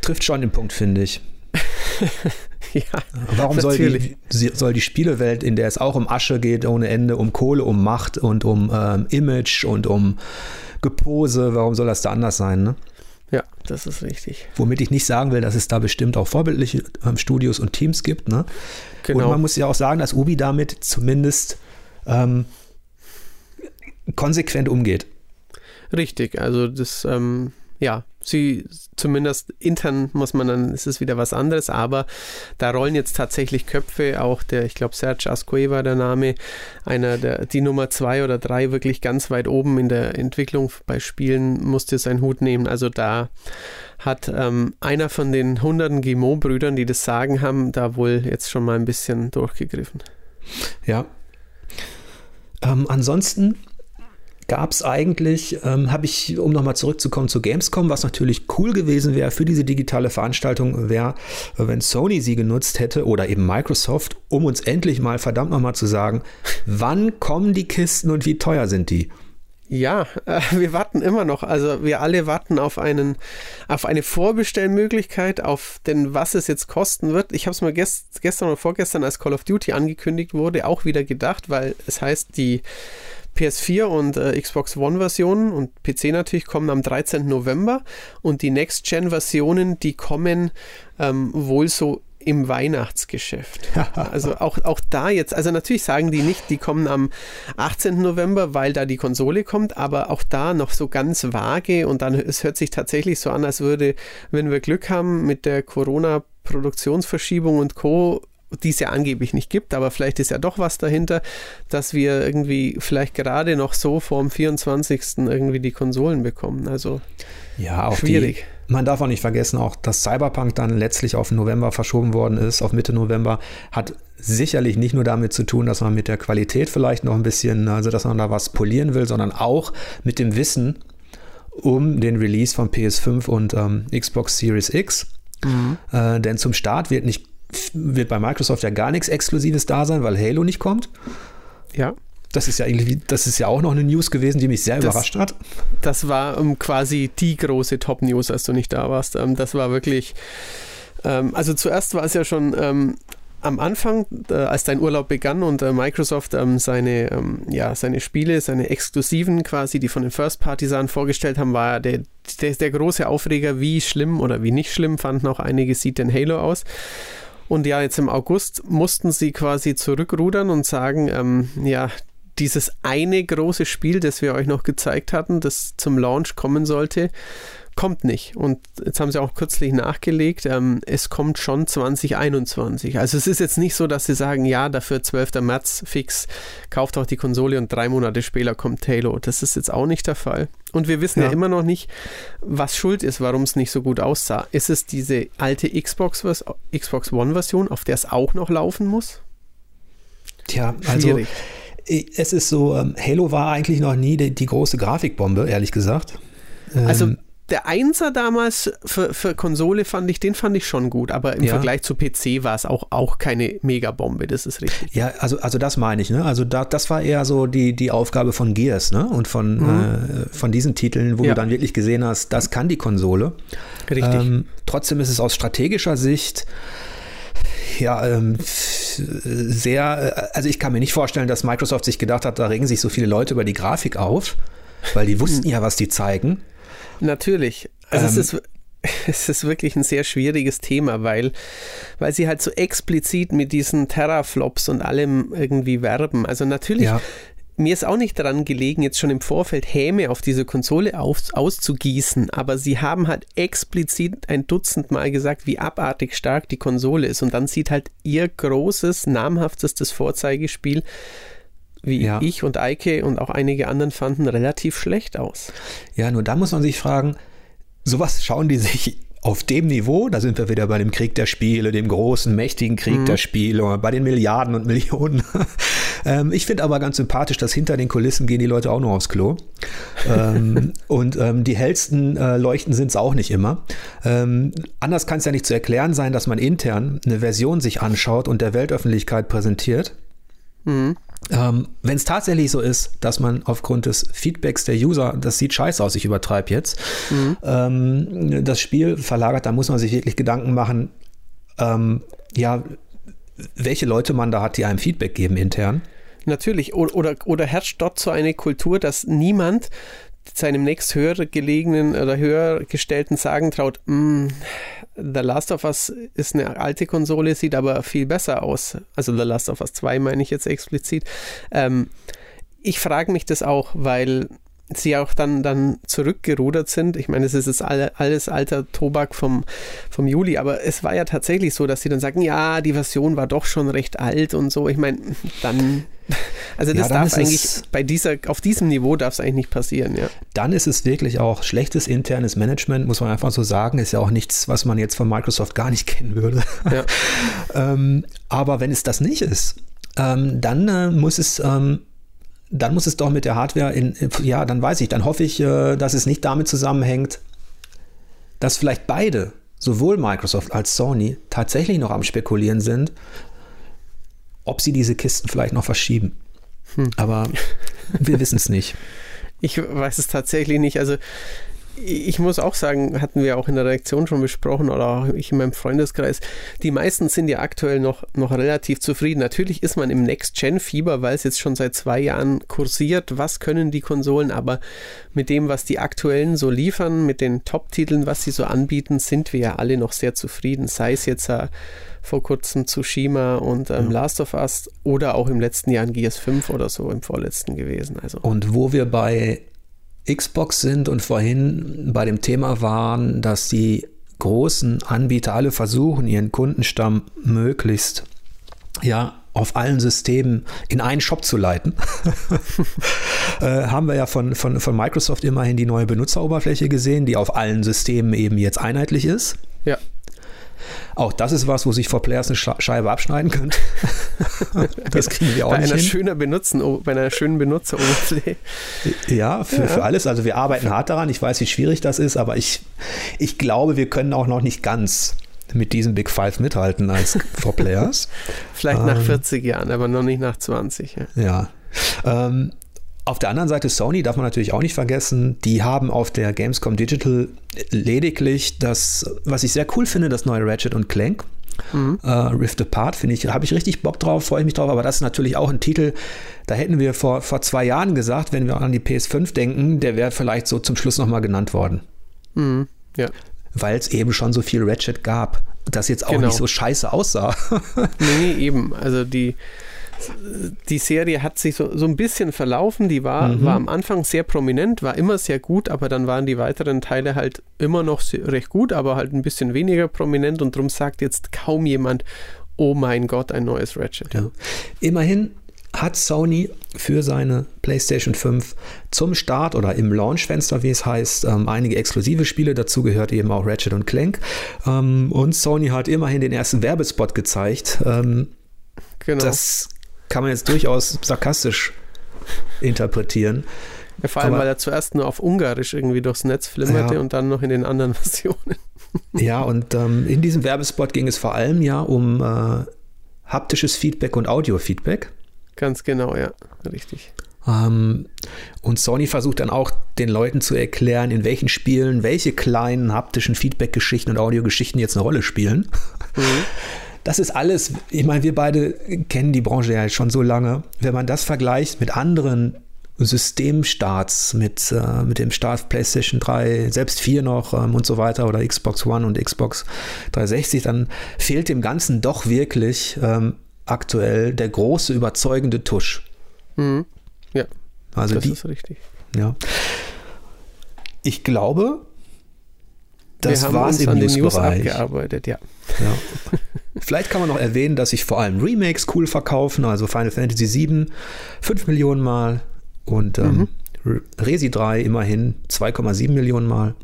Trifft schon den Punkt, finde ich. (laughs) ja, Warum soll die, soll die Spielewelt, in der es auch um Asche geht ohne Ende, um Kohle, um Macht und um ähm, Image und um Gepose, warum soll das da anders sein? Ne? Ja, das ist richtig. Womit ich nicht sagen will, dass es da bestimmt auch vorbildliche ähm, Studios und Teams gibt. Ne? Genau. Und man muss ja auch sagen, dass Ubi damit zumindest ähm, konsequent umgeht. Richtig, also das, ähm, ja, sie zumindest intern muss man dann, ist es wieder was anderes, aber da rollen jetzt tatsächlich Köpfe, auch der, ich glaube, Serge Asque war der Name, einer der, die Nummer zwei oder drei wirklich ganz weit oben in der Entwicklung bei Spielen musste seinen Hut nehmen. Also da hat ähm, einer von den hunderten Gimo-Brüdern, die das Sagen haben, da wohl jetzt schon mal ein bisschen durchgegriffen. Ja. Ähm, ansonsten gab es eigentlich, ähm, habe ich, um nochmal zurückzukommen zu Gamescom, was natürlich cool gewesen wäre für diese digitale Veranstaltung, wäre, wenn Sony sie genutzt hätte oder eben Microsoft, um uns endlich mal verdammt nochmal zu sagen, wann kommen die Kisten und wie teuer sind die? Ja, äh, wir warten immer noch. Also wir alle warten auf einen, auf eine Vorbestellmöglichkeit, auf den, was es jetzt kosten wird. Ich habe es mal gest, gestern oder vorgestern, als Call of Duty angekündigt wurde, auch wieder gedacht, weil es heißt, die PS4 und äh, Xbox One-Versionen und PC natürlich kommen am 13. November und die Next-Gen-Versionen, die kommen ähm, wohl so im Weihnachtsgeschäft. (laughs) also auch, auch da jetzt, also natürlich sagen die nicht, die kommen am 18. November, weil da die Konsole kommt, aber auch da noch so ganz vage und dann es hört sich tatsächlich so an, als würde, wenn wir Glück haben mit der Corona-Produktionsverschiebung und Co die es ja angeblich nicht gibt, aber vielleicht ist ja doch was dahinter, dass wir irgendwie vielleicht gerade noch so vorm 24. irgendwie die Konsolen bekommen. Also ja, auch schwierig. Die, man darf auch nicht vergessen, auch dass Cyberpunk dann letztlich auf November verschoben worden ist, auf Mitte November, hat sicherlich nicht nur damit zu tun, dass man mit der Qualität vielleicht noch ein bisschen, also dass man da was polieren will, sondern auch mit dem Wissen um den Release von PS5 und ähm, Xbox Series X. Mhm. Äh, denn zum Start wird nicht wird bei Microsoft ja gar nichts Exklusives da sein, weil Halo nicht kommt. Ja. Das ist ja irgendwie, das ist ja auch noch eine News gewesen, die mich sehr das, überrascht hat. Das war um, ähm, quasi die große Top-News, als du nicht da warst. Um, ähm, das war wirklich, ähm, also zuerst war es ja schon am Anfang, äh, als dein Urlaub begann und äh, Microsoft ähm, seine, ähm, ja, seine Spiele, seine Exklusiven quasi, die von den First-Party-Sachen vorgestellt haben, war der, der, der große Aufreger, wie schlimm oder wie nicht schlimm fanden auch einige sieht denn Halo aus. Und ja, jetzt im August mussten sie quasi zurückrudern und sagen, ähm, ja, dieses eine große Spiel, das wir euch noch gezeigt hatten, das zum Launch kommen sollte, kommt nicht. Und jetzt haben sie auch kürzlich nachgelegt, ähm, es kommt schon 2021. Also es ist jetzt nicht so, dass sie sagen, ja, dafür 12. März fix, kauft auch die Konsole und drei Monate später kommt Halo. Das ist jetzt auch nicht der Fall. Und wir wissen ja, ja immer noch nicht, was schuld ist, warum es nicht so gut aussah. Ist es diese alte Xbox, Xbox One-Version, auf der es auch noch laufen muss? Tja, also Schwierig. es ist so, ähm, Halo war eigentlich noch nie die, die große Grafikbombe, ehrlich gesagt. Also ähm, der Einser damals für, für Konsole fand ich, den fand ich schon gut, aber im ja. Vergleich zu PC war es auch, auch keine Megabombe, das ist richtig. Ja, also, also das meine ich, ne? Also da, das war eher so die, die Aufgabe von Gears, ne? Und von, mhm. äh, von diesen Titeln, wo ja. du dann wirklich gesehen hast, das kann die Konsole. Richtig. Ähm, trotzdem ist es aus strategischer Sicht ja, ähm, sehr, äh, also ich kann mir nicht vorstellen, dass Microsoft sich gedacht hat, da regen sich so viele Leute über die Grafik auf, weil die wussten hm. ja, was die zeigen. Natürlich. Also ähm, es ist (laughs) es ist wirklich ein sehr schwieriges Thema, weil, weil sie halt so explizit mit diesen Terraflops und allem irgendwie werben. Also natürlich, ja. mir ist auch nicht daran gelegen, jetzt schon im Vorfeld Häme auf diese Konsole auf, auszugießen, aber sie haben halt explizit ein Dutzend Mal gesagt, wie abartig stark die Konsole ist. Und dann sieht halt ihr großes, namhaftestes Vorzeigespiel wie ja. ich und Eike und auch einige anderen fanden, relativ schlecht aus. Ja, nur da muss man sich fragen, sowas schauen die sich auf dem Niveau, da sind wir wieder bei dem Krieg der Spiele, dem großen, mächtigen Krieg mhm. der Spiele, bei den Milliarden und Millionen. (laughs) ähm, ich finde aber ganz sympathisch, dass hinter den Kulissen gehen die Leute auch nur aufs Klo. ähm, (laughs) und ähm, die hellsten äh, Leuchten sind es auch nicht immer. Ähm, anders kann es ja nicht zu erklären sein, dass man intern eine Version sich anschaut und der Weltöffentlichkeit präsentiert. Mhm. Ähm, Wenn es tatsächlich so ist, dass man aufgrund des Feedbacks der User, das sieht scheiße aus, ich übertreibe jetzt, mhm. ähm, das Spiel verlagert, dann muss man sich wirklich Gedanken machen, ähm, ja, welche Leute man da hat, die einem Feedback geben intern. Natürlich. Oder, oder, oder herrscht dort so eine Kultur, dass niemand seinem nächst höher gelegenen oder höher gestellten sagen traut, mm, The Last of Us ist eine alte Konsole, sieht aber viel besser aus. Also The Last of Us 2 meine ich jetzt explizit. Ähm, ich frage mich das auch, weil sie auch dann, dann zurückgerudert sind. Ich meine, es ist jetzt alles alter Tobak vom, vom Juli, aber es war ja tatsächlich so, dass sie dann sagen, ja, die Version war doch schon recht alt und so. Ich meine, dann, (laughs) also das ja, darf eigentlich bei dieser, auf diesem Niveau darf es eigentlich nicht passieren, ja. Dann ist es wirklich auch schlechtes internes Management, muss man einfach so sagen. Ist ja auch nichts, was man jetzt von Microsoft gar nicht (laughs) kennen würde. Ja. (laughs) ähm, aber wenn es das nicht ist, ähm, dann äh, muss es ähm, dann muss es doch mit der Hardware in, ja, dann weiß ich, dann hoffe ich, äh, dass es nicht damit zusammenhängt, dass vielleicht beide, sowohl Microsoft als Sony, tatsächlich noch am Spekulieren sind, ob sie diese Kisten vielleicht noch verschieben. Hm. Aber wir (laughs) wissen es nicht. Ich weiß es tatsächlich nicht. Also ich muss auch sagen, hatten wir auch in der Reaktion schon besprochen oder auch ich in meinem Freundeskreis, die meisten sind ja aktuell noch, noch relativ zufrieden. Natürlich ist man im Next-Gen-Fieber, weil es jetzt schon seit zwei Jahren kursiert, was können die Konsolen, aber mit dem, was die aktuellen so liefern, mit den Top-Titeln, was sie so anbieten, sind wir ja alle noch sehr zufrieden. Sei es jetzt äh, vor kurzem Tsushima und ähm, ja. Last of Us oder auch im letzten Jahr in Gears 5 oder so im vorletzten gewesen. Also. Und wo wir bei Xbox sind und vorhin bei dem Thema waren, dass die großen Anbieter alle versuchen, ihren Kundenstamm möglichst ja auf allen Systemen in einen Shop zu leiten, (laughs) äh, haben wir ja von, von, von Microsoft immerhin die neue Benutzeroberfläche gesehen, die auf allen Systemen eben jetzt einheitlich ist. Ja. Auch das ist was, wo sich vor Players eine Scheibe abschneiden können. (laughs) das kriegen wir auch bei nicht einer hin. Schöner Benutzen, bei einer schönen Benutzeroberfläche. Ja für, ja, für alles. Also wir arbeiten hart daran. Ich weiß, wie schwierig das ist, aber ich, ich glaube, wir können auch noch nicht ganz mit diesem Big Five mithalten als For Players. (laughs) Vielleicht nach 40 ähm, Jahren, aber noch nicht nach 20. Ja. ja. Ähm, auf der anderen Seite Sony darf man natürlich auch nicht vergessen, die haben auf der Gamescom Digital lediglich das, was ich sehr cool finde, das neue Ratchet und Clank. Mhm. Uh, Rift Apart, finde ich, habe ich richtig Bock drauf, freue ich mich drauf, aber das ist natürlich auch ein Titel, da hätten wir vor, vor zwei Jahren gesagt, wenn wir an die PS5 denken, der wäre vielleicht so zum Schluss nochmal genannt worden. Mhm. Ja. Weil es eben schon so viel Ratchet gab, das jetzt auch genau. nicht so scheiße aussah. (laughs) nee, eben. Also die, die Serie hat sich so, so ein bisschen verlaufen. Die war, mhm. war am Anfang sehr prominent, war immer sehr gut, aber dann waren die weiteren Teile halt immer noch recht gut, aber halt ein bisschen weniger prominent und darum sagt jetzt kaum jemand, oh mein Gott, ein neues Ratchet. Ja. Immerhin hat Sony für seine PlayStation 5 zum Start oder im Launchfenster, wie es heißt, ähm, einige exklusive Spiele. Dazu gehört eben auch Ratchet und Clank. Ähm, und Sony hat immerhin den ersten Werbespot gezeigt. Ähm, genau. Das kann man jetzt durchaus sarkastisch interpretieren. Ja, vor allem, Aber, weil er zuerst nur auf Ungarisch irgendwie durchs Netz flimmerte ja. und dann noch in den anderen (laughs) Versionen. Ja, und ähm, in diesem Werbespot ging es vor allem ja um äh, haptisches Feedback und Audio-Feedback. Ganz genau, ja, richtig. Ähm, und Sony versucht dann auch den Leuten zu erklären, in welchen Spielen welche kleinen haptischen Feedback-Geschichten und Audiogeschichten jetzt eine Rolle spielen. Mhm. (laughs) Das ist alles, ich meine, wir beide kennen die Branche ja schon so lange. Wenn man das vergleicht mit anderen Systemstarts, mit, äh, mit dem Start PlayStation 3, selbst 4 noch ähm, und so weiter oder Xbox One und Xbox 360, dann fehlt dem Ganzen doch wirklich ähm, aktuell der große überzeugende Tusch. Mhm. Ja, also das die, ist richtig. Ja. Ich glaube, das war es im News News abgearbeitet, ja. ja. Vielleicht kann man noch erwähnen, dass sich vor allem Remakes cool verkaufen, also Final Fantasy VII 5 Millionen Mal und ähm, mhm. Resi 3 immerhin 2,7 Millionen Mal.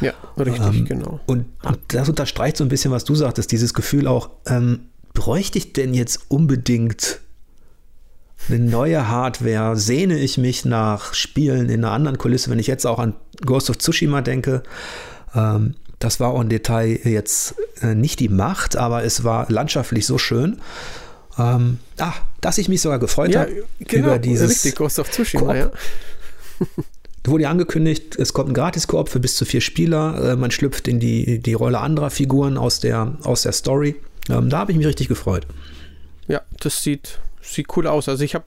Ja, richtig, ähm, genau. Und, und, das unterstreicht so ein bisschen, was du sagtest, dieses Gefühl auch, ähm, bräuchte ich denn jetzt unbedingt eine neue Hardware? Sehne ich mich nach Spielen in einer anderen Kulisse, wenn ich jetzt auch an Ghost of Tsushima denke? Ähm, das war auch im Detail jetzt äh, nicht die Macht, aber es war landschaftlich so schön. Ähm, ah, dass ich mich sogar gefreut ja, habe genau, über dieses richtig, Ghost of Tsushima, ja. (laughs) Wurde ja angekündigt, es kommt ein Gratis-Koop für bis zu vier Spieler. Äh, man schlüpft in die, die Rolle anderer Figuren aus der, aus der Story. Ähm, da habe ich mich richtig gefreut. Ja, das sieht, sieht cool aus. Also ich habe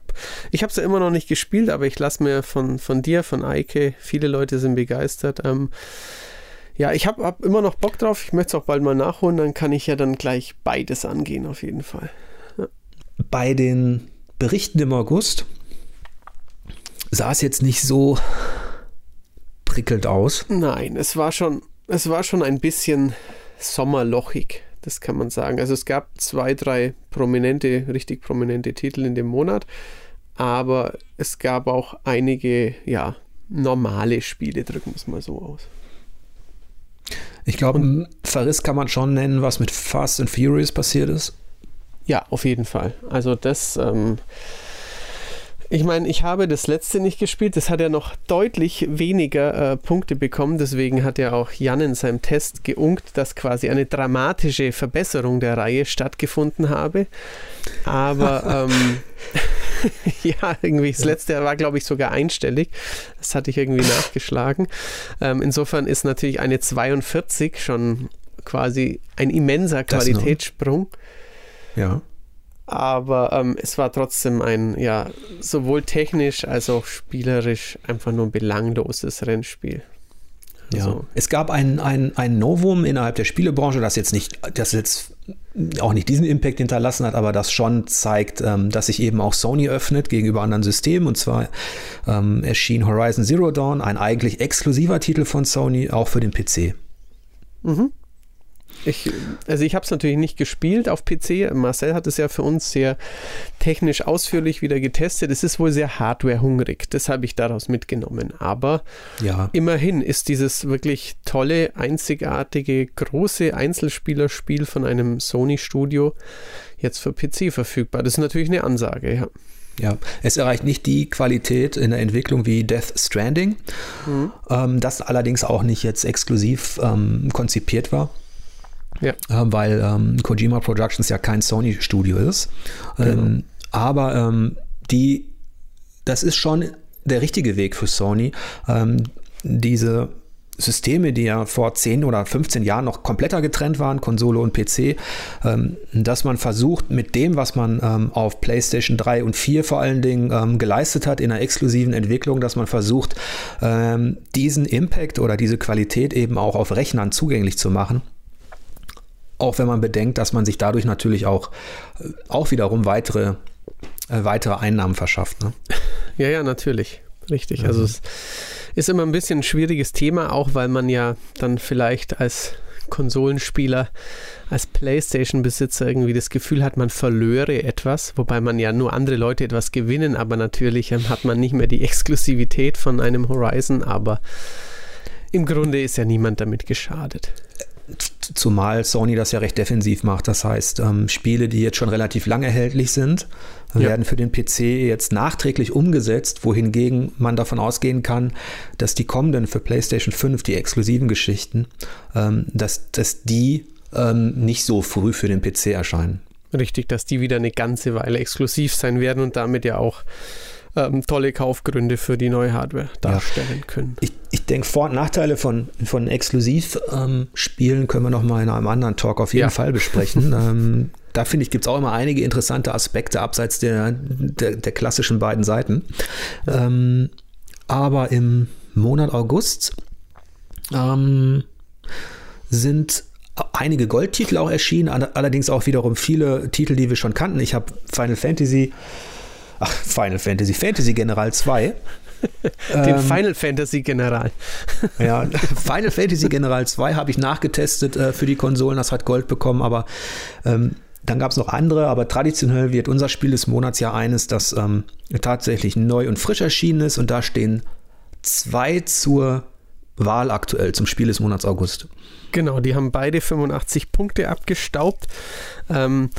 ich es ja immer noch nicht gespielt, aber ich lasse mir von, von dir, von Eike, viele Leute sind begeistert. Ähm, ja, ich habe hab immer noch Bock drauf. Ich möchte es auch bald mal nachholen. Dann kann ich ja dann gleich beides angehen, auf jeden Fall. Ja. Bei den Berichten im August sah es jetzt nicht so prickelnd aus. Nein, es war schon, es war schon ein bisschen sommerlochig, das kann man sagen. Also es gab zwei, drei prominente, richtig prominente Titel in dem Monat, aber es gab auch einige, ja, normale Spiele, drücken wir es mal so aus. Ich glaube, ein Verriss kann man schon nennen, was mit Fast and Furious passiert ist. Ja, auf jeden Fall. Also das, ähm, Ich meine, ich habe das letzte nicht gespielt. Das hat ja noch deutlich weniger äh, Punkte bekommen. Deswegen hat ja auch Jan in seinem Test geunkt, dass quasi eine dramatische Verbesserung der Reihe stattgefunden habe. Aber (laughs) ähm, (laughs) ja, irgendwie das letzte war, glaube ich, sogar einstellig. Das hatte ich irgendwie nachgeschlagen. Ähm, insofern ist natürlich eine 42 schon quasi ein immenser Qualitätssprung. Ja. Aber ähm, es war trotzdem ein, ja, sowohl technisch als auch spielerisch einfach nur ein belangloses Rennspiel. Ja. Also. Es gab ein, ein, ein Novum innerhalb der Spielebranche, das jetzt nicht, das jetzt auch nicht diesen Impact hinterlassen hat, aber das schon zeigt, ähm, dass sich eben auch Sony öffnet gegenüber anderen Systemen. Und zwar ähm, erschien Horizon Zero Dawn, ein eigentlich exklusiver Titel von Sony, auch für den PC. Mhm. Ich, also ich habe es natürlich nicht gespielt auf PC. Marcel hat es ja für uns sehr technisch ausführlich wieder getestet. Es ist wohl sehr hardwarehungrig. Das habe ich daraus mitgenommen. Aber ja. immerhin ist dieses wirklich tolle, einzigartige, große Einzelspielerspiel von einem Sony-Studio jetzt für PC verfügbar. Das ist natürlich eine Ansage, ja. Ja, es erreicht nicht die Qualität in der Entwicklung wie Death Stranding, mhm. ähm, das allerdings auch nicht jetzt exklusiv ähm, konzipiert war. Ja. Äh, weil ähm, Kojima Productions ja kein Sony-Studio ist. Genau. Ähm, aber ähm, die, das ist schon der richtige Weg für Sony. Ähm, diese Systeme, die ja vor 10 oder 15 Jahren noch kompletter getrennt waren, Konsole und PC, ähm, dass man versucht, mit dem, was man auf PlayStation 3 und 4 vor allen Dingen geleistet hat in einer exklusiven Entwicklung, dass man versucht, diesen Impact oder diese Qualität eben auch auf Rechnern zugänglich zu machen. Auch wenn man bedenkt, dass man sich dadurch natürlich auch, äh, auch wiederum weitere, äh, weitere Einnahmen verschafft. Ne? (laughs) Ja, ja, natürlich. Richtig. Mhm. Also es ist immer ein bisschen ein schwieriges Thema, auch weil man ja dann vielleicht als Konsolenspieler, als Playstation-Besitzer irgendwie das Gefühl hat, man verlöre etwas, wobei man ja nur andere Leute etwas gewinnen, aber natürlich ähm, hat man nicht mehr die Exklusivität von einem Horizon, aber im Grunde ist ja niemand damit geschadet. Zumal Sony das ja recht defensiv macht. Das heißt, ähm, Spiele, die jetzt schon relativ lang erhältlich sind, ja. werden für den PC jetzt nachträglich umgesetzt, wohingegen man davon ausgehen kann, dass die kommenden für PlayStation 5, die exklusiven Geschichten, ähm, dass, dass die ähm, nicht so früh für den PC erscheinen. Richtig, dass die wieder eine ganze Weile exklusiv sein werden und damit ja auch ähm, tolle Kaufgründe für die neue Hardware darstellen ja. können. Ich, ich denke, Vor- und Nachteile von, von Exklusivspielen ähm, können wir noch mal in einem anderen Talk auf jeden ja. Fall besprechen. (laughs) ähm, da finde ich, gibt es auch immer einige interessante Aspekte abseits der, der, der klassischen beiden Seiten. Ähm, aber im Monat August ähm, sind einige Goldtitel auch erschienen, allerdings auch wiederum viele Titel, die wir schon kannten. Ich habe Final Fantasy Ach, Final Fantasy, Fantasy General 2. (laughs) Den ähm, Final Fantasy General. ja, (laughs) Final Fantasy General 2 habe ich nachgetestet äh, für die Konsolen, das hat Gold bekommen, aber ähm, dann gab es noch andere, aber traditionell wird unser Spiel des Monats ja eines, das ähm, tatsächlich neu und frisch erschienen ist und da stehen zwei zur Wahl aktuell zum Spiel des Monats August. Genau, die haben beide 85 Punkte abgestaubt. Ähm,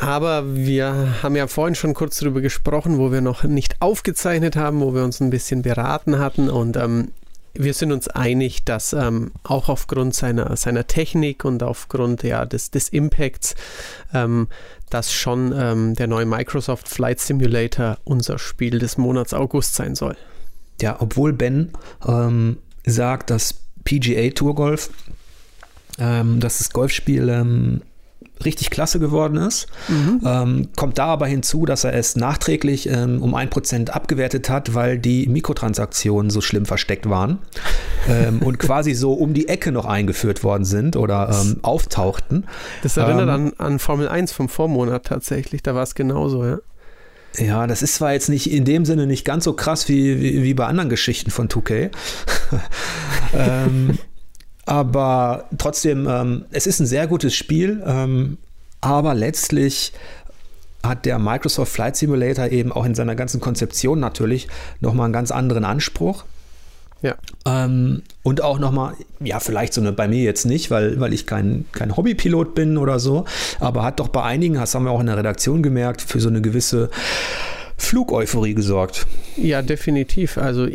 aber wir haben ja vorhin schon kurz darüber gesprochen, wo wir noch nicht aufgezeichnet haben, wo wir uns ein bisschen beraten hatten und ähm, wir sind uns einig, dass ähm, auch aufgrund seiner, seiner Technik und aufgrund ja, des, des Impacts, ähm, dass schon ähm, der neue Microsoft Flight Simulator unser Spiel des Monats August sein soll. Ja, obwohl Ben ähm, sagt, dass PGA Tour Golf, ähm, dass das Golfspiel ähm, richtig klasse geworden ist. Mhm. Ähm, kommt da aber hinzu, dass er es nachträglich ähm, um ein Prozent abgewertet hat, weil die Mikrotransaktionen so schlimm versteckt waren ähm, und (laughs) quasi so um die Ecke noch eingeführt worden sind oder ähm, auftauchten. Das erinnert ähm, an, an Formel 1 vom Vormonat tatsächlich, da war es genauso, ja. Ja, das ist zwar jetzt nicht in dem Sinne nicht ganz so krass wie, wie, wie bei anderen Geschichten von 2K. (laughs) ähm, aber trotzdem, ähm, es ist ein sehr gutes Spiel, ähm, aber letztlich hat der Microsoft Flight Simulator eben auch in seiner ganzen Konzeption natürlich nochmal einen ganz anderen Anspruch. Ja. Ähm, und auch nochmal, ja, vielleicht so eine bei mir jetzt nicht, weil, weil ich kein, kein Hobbypilot bin oder so, aber hat doch bei einigen, das haben wir auch in der Redaktion gemerkt, für so eine gewisse Flugeuphorie gesorgt. Ja, definitiv. Also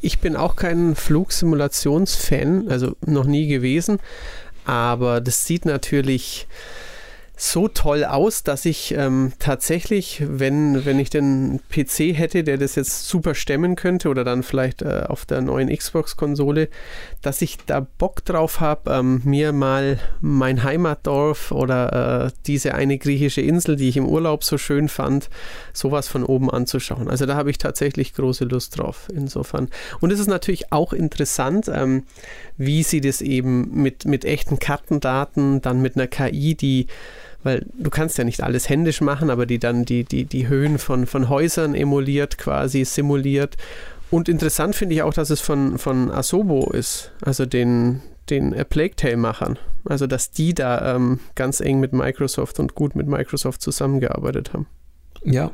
ich bin auch kein Flugsimulationsfan, also noch nie gewesen, aber das sieht natürlich so toll aus, dass ich ähm, tatsächlich, wenn, wenn ich den PC hätte, der das jetzt super stemmen könnte oder dann vielleicht äh, auf der neuen Xbox-Konsole, dass ich da Bock drauf habe, ähm, mir mal mein Heimatdorf oder äh, diese eine griechische Insel, die ich im Urlaub so schön fand, sowas von oben anzuschauen. Also da habe ich tatsächlich große Lust drauf, insofern. Und es ist natürlich auch interessant, ähm, wie sie das eben mit, mit echten Kartendaten, dann mit einer KI, die weil du kannst ja nicht alles händisch machen, aber die dann die, die, die Höhen von, von Häusern emuliert, quasi simuliert. Und interessant finde ich auch, dass es von, von Asobo ist, also den, den Plague Tale-Machern. Also, dass die da ähm, ganz eng mit Microsoft und gut mit Microsoft zusammengearbeitet haben. Ja,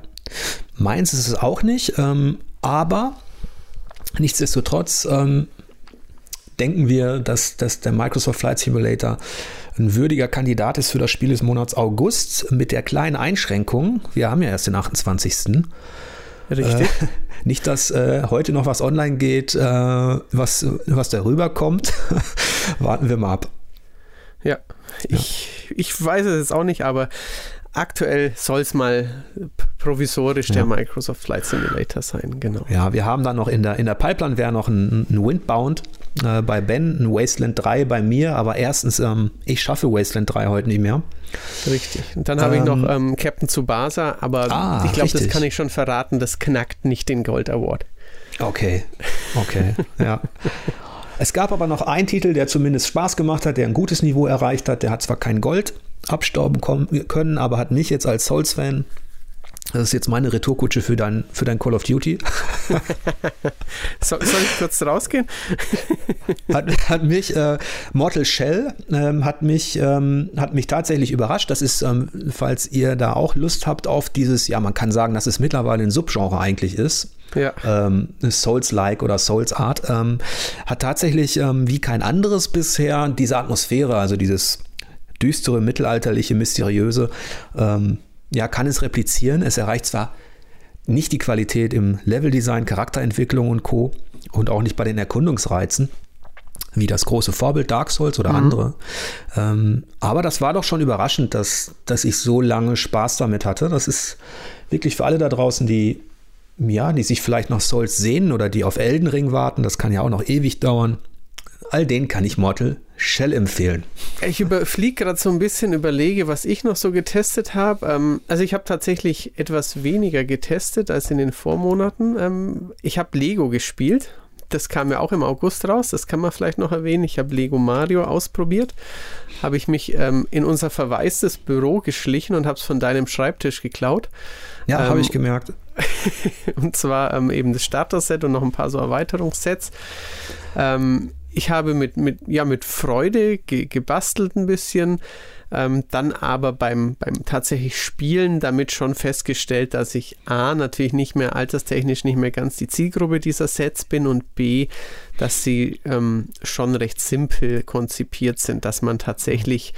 meins ist es auch nicht, ähm, aber nichtsdestotrotz ähm, denken wir, dass, dass der Microsoft Flight Simulator ein würdiger Kandidat ist für das Spiel des Monats August mit der kleinen Einschränkung. Wir haben ja erst den 28. Richtig. Äh, (laughs) nicht, dass äh, heute noch was online geht, äh, was, was darüber kommt. (laughs) Warten wir mal ab. Ja, ich, ja. ich weiß es jetzt auch nicht, aber aktuell soll es mal provisorisch der Microsoft Flight Simulator sein, genau. Ja, wir haben dann noch in der, in der Pipeline wäre noch ein, ein Windbound äh, bei Ben, ein Wasteland 3 bei mir, aber erstens, ähm, ich schaffe Wasteland 3 heute nicht mehr. Richtig. Und dann habe ähm, ich noch ähm, ähm, Captain Tsubasa, aber ah, ich glaube, das kann ich schon verraten, das knackt nicht den Gold Award. Okay, okay, ja. Es gab aber noch einen Titel, der zumindest Spaß gemacht hat, der ein gutes Niveau erreicht hat. Der hat zwar kein Gold abstauben können, aber hat mich jetzt als Souls-Fan das ist jetzt meine Retourkutsche für dein, für dein Call of Duty. (laughs) so, soll ich kurz rausgehen? (laughs) hat, hat mich, äh, Mortal Shell ähm, hat, mich, ähm, hat mich tatsächlich überrascht. Das ist, ähm, falls ihr da auch Lust habt auf dieses, ja, man kann sagen, dass es mittlerweile ein Subgenre eigentlich ist. Ja. Ähm, Souls-like oder Souls-Art, ähm, hat tatsächlich ähm, wie kein anderes bisher diese Atmosphäre, also dieses düstere, mittelalterliche, mysteriöse, ähm, ja, kann es replizieren. Es erreicht zwar nicht die Qualität im Leveldesign, Charakterentwicklung und Co. und auch nicht bei den Erkundungsreizen, wie das große Vorbild Dark Souls oder mhm. andere. Ähm, aber das war doch schon überraschend, dass, dass ich so lange Spaß damit hatte. Das ist wirklich für alle da draußen, die, ja, die sich vielleicht noch Souls sehen oder die auf Elden Ring warten. Das kann ja auch noch ewig dauern. All denen kann ich Mortal Shell empfehlen. Ich überfliege gerade so ein bisschen, überlege, was ich noch so getestet habe. Ähm, also ich habe tatsächlich etwas weniger getestet als in den Vormonaten. Ähm, ich habe Lego gespielt. Das kam ja auch im August raus. Das kann man vielleicht noch erwähnen. Ich habe Lego Mario ausprobiert. Habe ich mich ähm, in unser verwaistes Büro geschlichen und habe es von deinem Schreibtisch geklaut. Ja, habe ich gemerkt. (laughs) und zwar ähm, eben das Starter-Set und noch ein paar so Erweiterungssets. Ähm, ich habe mit, mit, ja, mit Freude ge gebastelt ein bisschen, ähm, dann aber beim, beim tatsächlich Spielen damit schon festgestellt, dass ich A, natürlich nicht mehr alterstechnisch nicht mehr ganz die Zielgruppe dieser Sets bin und B, dass sie ähm, schon recht simpel konzipiert sind, dass man tatsächlich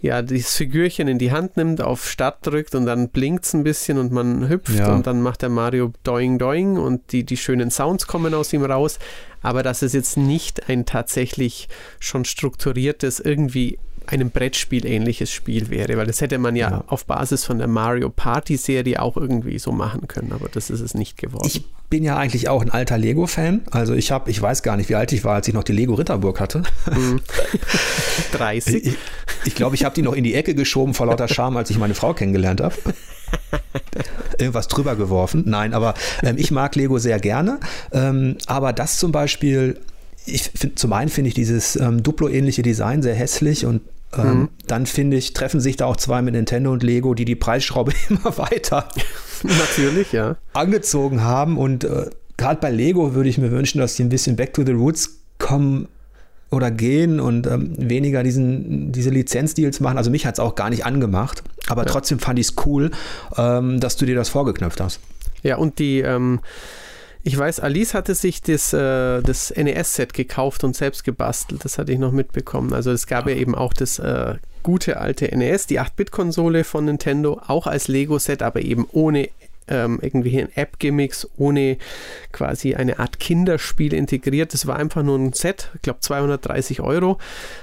ja, das Figürchen in die Hand nimmt, auf Start drückt und dann blinkt es ein bisschen und man hüpft ja. und dann macht der Mario Doing Doing und die, die schönen Sounds kommen aus ihm raus. Aber dass es jetzt nicht ein tatsächlich schon strukturiertes, irgendwie einem Brettspiel ähnliches Spiel wäre, weil das hätte man ja, ja. auf Basis von der Mario Party Serie auch irgendwie so machen können, aber das ist es nicht geworden. Ich bin ja eigentlich auch ein alter Lego-Fan. Also ich habe, ich weiß gar nicht, wie alt ich war, als ich noch die Lego Ritterburg hatte. (laughs) 30. Ich glaube, ich, glaub, ich habe die noch in die Ecke geschoben vor lauter Scham, als ich meine Frau kennengelernt habe. (laughs) Irgendwas drüber geworfen. Nein, aber ähm, ich mag Lego sehr gerne. Ähm, aber das zum Beispiel, ich find, zum einen finde ich dieses ähm, Duplo-ähnliche Design sehr hässlich und ähm, mhm. dann finde ich, treffen sich da auch zwei mit Nintendo und Lego, die die Preisschraube (laughs) immer weiter (laughs) Natürlich, ja. angezogen haben. Und äh, gerade bei Lego würde ich mir wünschen, dass die ein bisschen back to the roots kommen oder gehen und ähm, weniger diesen, diese Lizenzdeals machen. Also mich hat es auch gar nicht angemacht, aber ja. trotzdem fand ich es cool, ähm, dass du dir das vorgeknöpft hast. Ja, und die, ähm, ich weiß, Alice hatte sich das, äh, das NES-Set gekauft und selbst gebastelt. Das hatte ich noch mitbekommen. Also es gab ja, ja eben auch das äh, gute alte NES, die 8-Bit-Konsole von Nintendo, auch als Lego-Set, aber eben ohne ähm, irgendwelche App-Gimmicks, ohne quasi eine Art Kinderspiel integriert. Das war einfach nur ein Set, ich glaube 230 Euro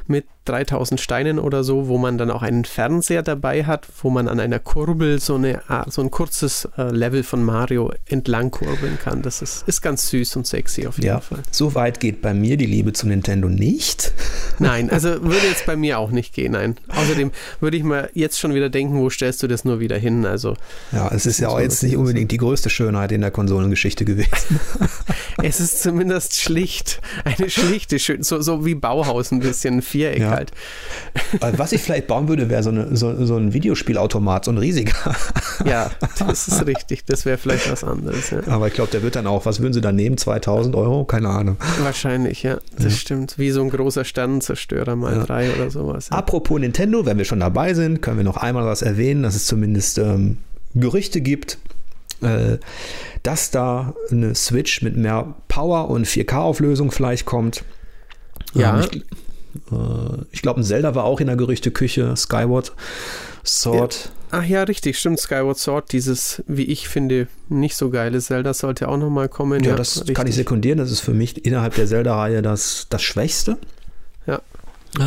mit 3000 Steinen oder so, wo man dann auch einen Fernseher dabei hat, wo man an einer Kurbel so, eine, so ein kurzes äh, Level von Mario entlang kurbeln kann. Das ist, ist ganz süß und sexy auf jeden ja, Fall. So weit geht bei mir die Liebe zu Nintendo nicht. (laughs) Nein, also würde jetzt bei mir auch nicht gehen, nein. Außerdem würde ich mal jetzt schon wieder denken, wo stellst du das nur wieder hin? Also, ja, es ist ja auch jetzt nicht unbedingt die größte Schönheit in der Konsolengeschichte gewesen. (laughs) es ist zumindest schlicht, eine schlichte, so, so wie Bauhaus ein bisschen, ein Viereck. Ja halt. Was ich vielleicht bauen würde, wäre so, eine, so, so ein Videospielautomat, so ein riesiger. (laughs) Ja, das ist richtig. Das wäre vielleicht was anderes. Ja. Aber ich glaube, der wird dann auch, was würden sie da nehmen? 2000 Euro? Keine Ahnung. Wahrscheinlich, ja. Das ja. stimmt. Wie so ein großer Sternenzerstörer mal ja. drei oder sowas. Apropos Nintendo, wenn wir schon dabei sind, können wir noch einmal was erwähnen, dass es zumindest ähm, Gerüchte gibt, äh, dass da eine Switch mit mehr Power und 4K-Auflösung vielleicht kommt. Ja. Ähm, ich, äh, ich glaube, ein Zelda war auch in der Gerüchteküche, Skyward Sword. Ja. Ach ja, richtig, stimmt. Skyward Sword, dieses, wie ich finde, nicht so geile Zelda sollte auch nochmal kommen. Ja, ja das richtig. kann ich sekundieren. Das ist für mich innerhalb der Zelda-Reihe das, das Schwächste. Ja.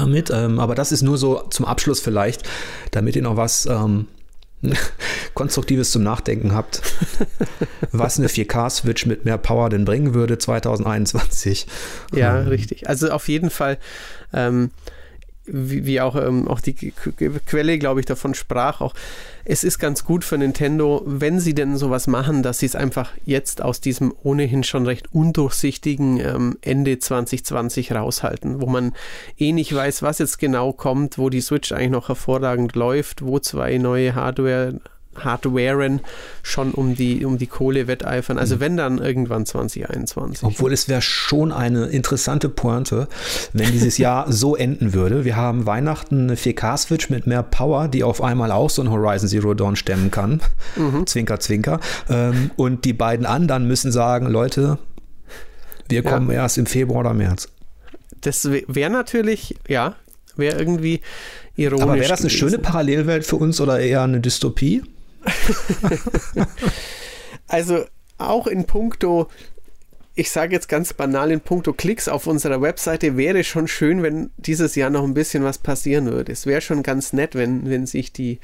Mit, ähm, aber das ist nur so zum Abschluss vielleicht, damit ihr noch was ähm, (laughs) Konstruktives zum Nachdenken habt, was eine 4K-Switch mit mehr Power denn bringen würde 2021. Ja, ähm. richtig. Also auf jeden Fall ähm, wie, wie, auch, ähm, auch die Quelle, glaube ich, davon sprach, auch es ist ganz gut für Nintendo, wenn sie denn sowas machen, dass sie es einfach jetzt aus diesem ohnehin schon recht undurchsichtigen ähm, Ende 2020 raushalten, wo man eh nicht weiß, was jetzt genau kommt, wo die Switch eigentlich noch hervorragend läuft, wo zwei neue Hardware Hardwaren schon um die, um die Kohle wetteifern. Also mhm. wenn dann irgendwann 2021. Obwohl es wäre schon eine interessante Pointe, wenn dieses (laughs) Jahr so enden würde. Wir haben Weihnachten eine 4K-Switch mit mehr Power, die auf einmal auch so ein Horizon Zero Dawn stemmen kann. Mhm. (laughs) Zwinker, zwinker. Ähm, und die beiden anderen müssen sagen, Leute, wir kommen ja. erst im Februar oder März. Das wäre natürlich, ja, wäre irgendwie ironisch. Aber wäre das eine gewesen. schöne Parallelwelt für uns oder eher eine Dystopie? (laughs) also auch in puncto, ich sage jetzt ganz banal, in puncto Klicks auf unserer Webseite wäre schon schön, wenn dieses Jahr noch ein bisschen was passieren würde. Es wäre schon ganz nett, wenn, wenn sich die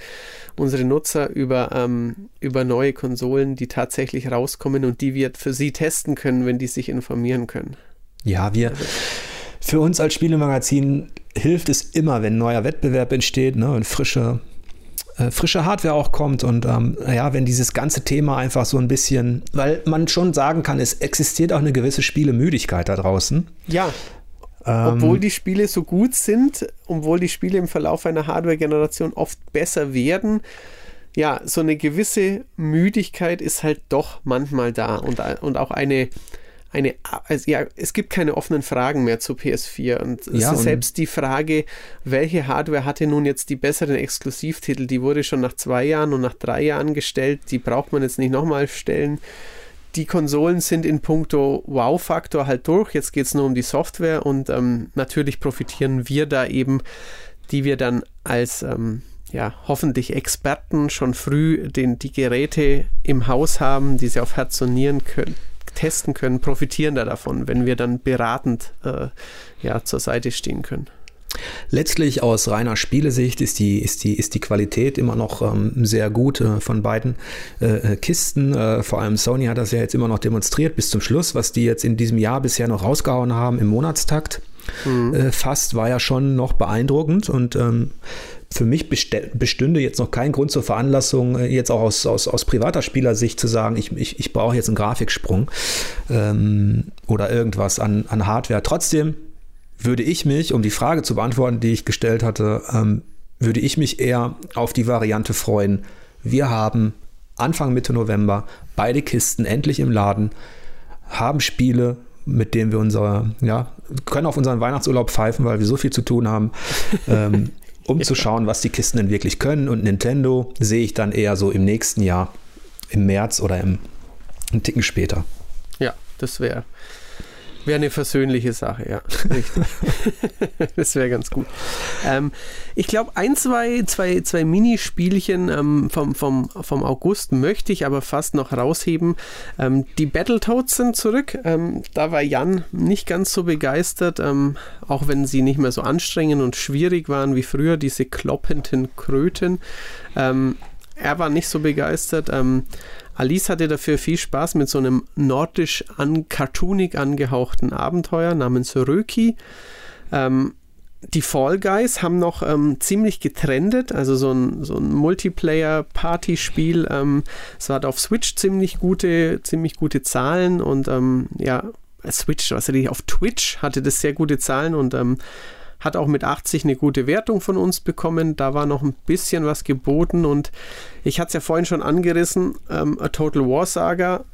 unsere Nutzer über, ähm, über neue Konsolen, die tatsächlich rauskommen und die wir für sie testen können, wenn die sich informieren können. Ja, wir. Also, für uns als Spielemagazin hilft es immer, wenn neuer Wettbewerb entsteht ne, und frische äh, frische Hardware auch kommt und ähm, ja, wenn dieses ganze Thema einfach so ein bisschen, weil man schon sagen kann, es existiert auch eine gewisse Spielemüdigkeit da draußen. Ja. Ähm, obwohl die Spiele so gut sind, obwohl die Spiele im Verlauf einer Hardware-Generation oft besser werden, ja, so eine gewisse Müdigkeit ist halt doch manchmal da und, und auch eine, eine, also ja, es gibt keine offenen Fragen mehr zu PS4 und ja, selbst die Frage, welche Hardware hatte nun jetzt die besseren Exklusivtitel, die wurde schon nach zwei Jahren und nach drei Jahren gestellt, die braucht man jetzt nicht nochmal stellen. Die Konsolen sind in puncto Wow-Faktor halt durch, jetzt geht es nur um die Software und ähm, natürlich profitieren wir da eben, die wir dann als ähm, ja, hoffentlich Experten schon früh den, die Geräte im Haus haben, die sie auf Herz und Nieren können, testen können, profitieren da davon, wenn wir dann beratend äh, ja, zur Seite stehen können. Letztlich aus reiner Spielesicht ist die, ist die, ist die Qualität immer noch ähm, sehr gut äh, von beiden äh, äh, Kisten. Äh, vor allem Sony hat das ja jetzt immer noch demonstriert bis zum Schluss, was die jetzt in diesem Jahr bisher noch rausgehauen haben im Monatstakt. Mhm. Äh, fast war ja schon noch beeindruckend und ähm, für mich bestünde jetzt noch kein Grund zur Veranlassung, äh, jetzt auch aus, aus, aus privater Spielersicht zu sagen, ich, ich, ich brauche jetzt einen Grafiksprung ähm, oder irgendwas an, an Hardware. Trotzdem würde ich mich, um die Frage zu beantworten, die ich gestellt hatte, ähm, würde ich mich eher auf die Variante freuen. Wir haben Anfang Mitte November beide Kisten endlich im Laden, haben Spiele, mit denen wir unser, ja, können auf unseren Weihnachtsurlaub pfeifen, weil wir so viel zu tun haben. (laughs) ähm, um ja. zu schauen, was die Kisten denn wirklich können. Und Nintendo sehe ich dann eher so im nächsten Jahr, im März oder im, einen Ticken später. Ja, das wäre Wäre eine versöhnliche Sache, ja. Richtig. (laughs) das wäre ganz gut. Ähm, ich glaube, ein, zwei, zwei, zwei Minispielchen ähm, vom, vom, vom August möchte ich aber fast noch rausheben. Ähm, die Battletoads sind zurück. Ähm, da war Jan nicht ganz so begeistert, ähm, auch wenn sie nicht mehr so anstrengend und schwierig waren wie früher, diese kloppenden Kröten. Ähm, er war nicht so begeistert. Alice hatte dafür viel Spaß mit so einem nordisch an cartoonig angehauchten Abenteuer namens Röki. Ähm, die Fall Guys haben noch ähm, ziemlich getrendet, also so ein, so ein Multiplayer-Party-Spiel. Ähm, es hat auf Switch ziemlich gute, ziemlich gute Zahlen und ähm, ja, Switch, was ich, auf Twitch hatte das sehr gute Zahlen und ähm, hat auch mit 80 eine gute Wertung von uns bekommen. Da war noch ein bisschen was geboten und ich hatte es ja vorhin schon angerissen, ähm, A Total War Saga.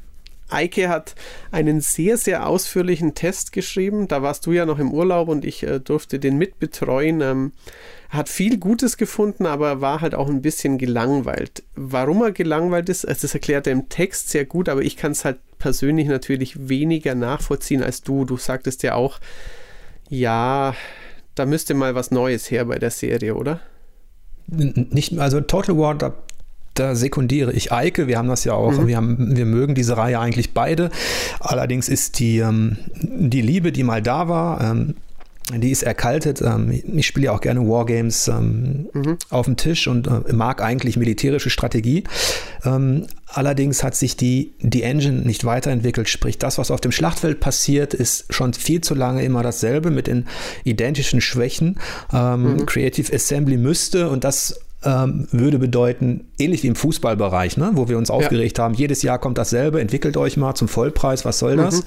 Eike hat einen sehr, sehr ausführlichen Test geschrieben. Da warst du ja noch im Urlaub und ich äh, durfte den mitbetreuen. Ähm, hat viel Gutes gefunden, aber war halt auch ein bisschen gelangweilt. Warum er gelangweilt ist, also das erklärt er im Text sehr gut, aber ich kann es halt persönlich natürlich weniger nachvollziehen als du. Du sagtest ja auch, ja, da müsste mal was Neues her bei der Serie, oder? Nicht, also Total War, da, da sekundiere ich Eike. Wir haben das ja auch, mhm. wir, haben, wir mögen diese Reihe eigentlich beide. Allerdings ist die, ähm, die Liebe, die mal da war, ähm, die ist erkaltet. Ähm, ich spiele ja auch gerne Wargames ähm, mhm. auf dem Tisch und äh, mag eigentlich militärische Strategie. Ähm, allerdings hat sich die, die Engine nicht weiterentwickelt. Sprich, das, was auf dem Schlachtfeld passiert, ist schon viel zu lange immer dasselbe mit den identischen Schwächen. Mhm. Creative Assembly müsste, und das ähm, würde bedeuten, ähnlich wie im Fußballbereich, ne, wo wir uns aufgeregt ja. haben, jedes Jahr kommt dasselbe, entwickelt euch mal zum Vollpreis, was soll das? Mhm.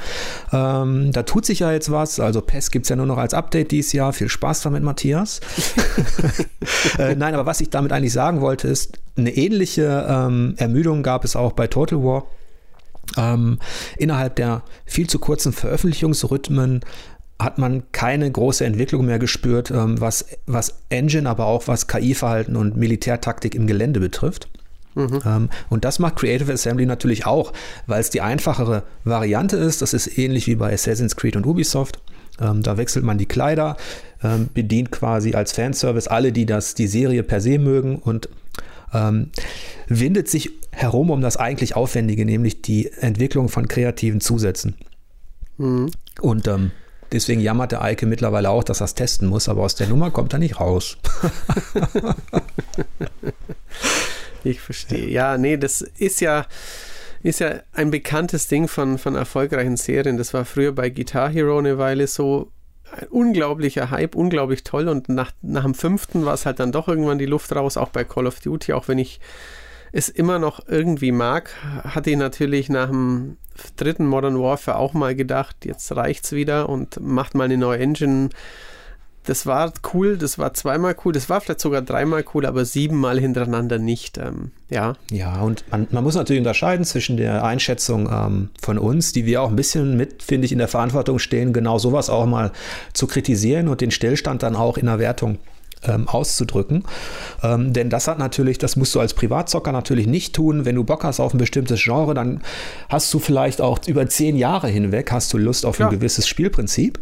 Ähm, da tut sich ja jetzt was, also PES gibt es ja nur noch als Update dieses Jahr, viel Spaß damit, Matthias. (laughs) (laughs) äh, nein, aber was ich damit eigentlich sagen wollte, ist, eine ähnliche ähm, Ermüdung gab es auch bei Total War. Ähm, innerhalb der viel zu kurzen Veröffentlichungsrhythmen hat man keine große Entwicklung mehr gespürt, ähm, was, was Engine, aber auch was KI-Verhalten und Militärtaktik im Gelände betrifft. Mhm. Ähm, und das macht Creative Assembly natürlich auch, weil es die einfachere Variante ist. Das ist ähnlich wie bei Assassin's Creed und Ubisoft. Ähm, da wechselt man die Kleider, bedient quasi als Fanservice alle, die das, die Serie per se mögen und windet sich herum um das eigentlich Aufwendige, nämlich die Entwicklung von kreativen Zusätzen. Mhm. Und ähm, Deswegen jammert der Eike mittlerweile auch, dass er es testen muss, aber aus der Nummer kommt er nicht raus. (laughs) ich verstehe. Ja, nee, das ist ja, ist ja ein bekanntes Ding von, von erfolgreichen Serien. Das war früher bei Guitar Hero eine Weile so. Ein unglaublicher Hype, unglaublich toll. Und nach, nach dem fünften war es halt dann doch irgendwann die Luft raus, auch bei Call of Duty, auch wenn ich es immer noch irgendwie mag, hatte ich natürlich nach dem dritten Modern Warfare auch mal gedacht, jetzt reicht's wieder und macht mal eine neue Engine. Das war cool, das war zweimal cool, das war vielleicht sogar dreimal cool, aber siebenmal hintereinander nicht. Ähm, ja. Ja, und man, man, muss natürlich unterscheiden zwischen der Einschätzung ähm, von uns, die wir auch ein bisschen mit, finde ich, in der Verantwortung stehen, genau sowas auch mal zu kritisieren und den Stillstand dann auch in der Wertung ähm, auszudrücken. Ähm, denn das hat natürlich, das musst du als Privatzocker natürlich nicht tun. Wenn du Bock hast auf ein bestimmtes Genre, dann hast du vielleicht auch über zehn Jahre hinweg hast du Lust auf ja. ein gewisses Spielprinzip.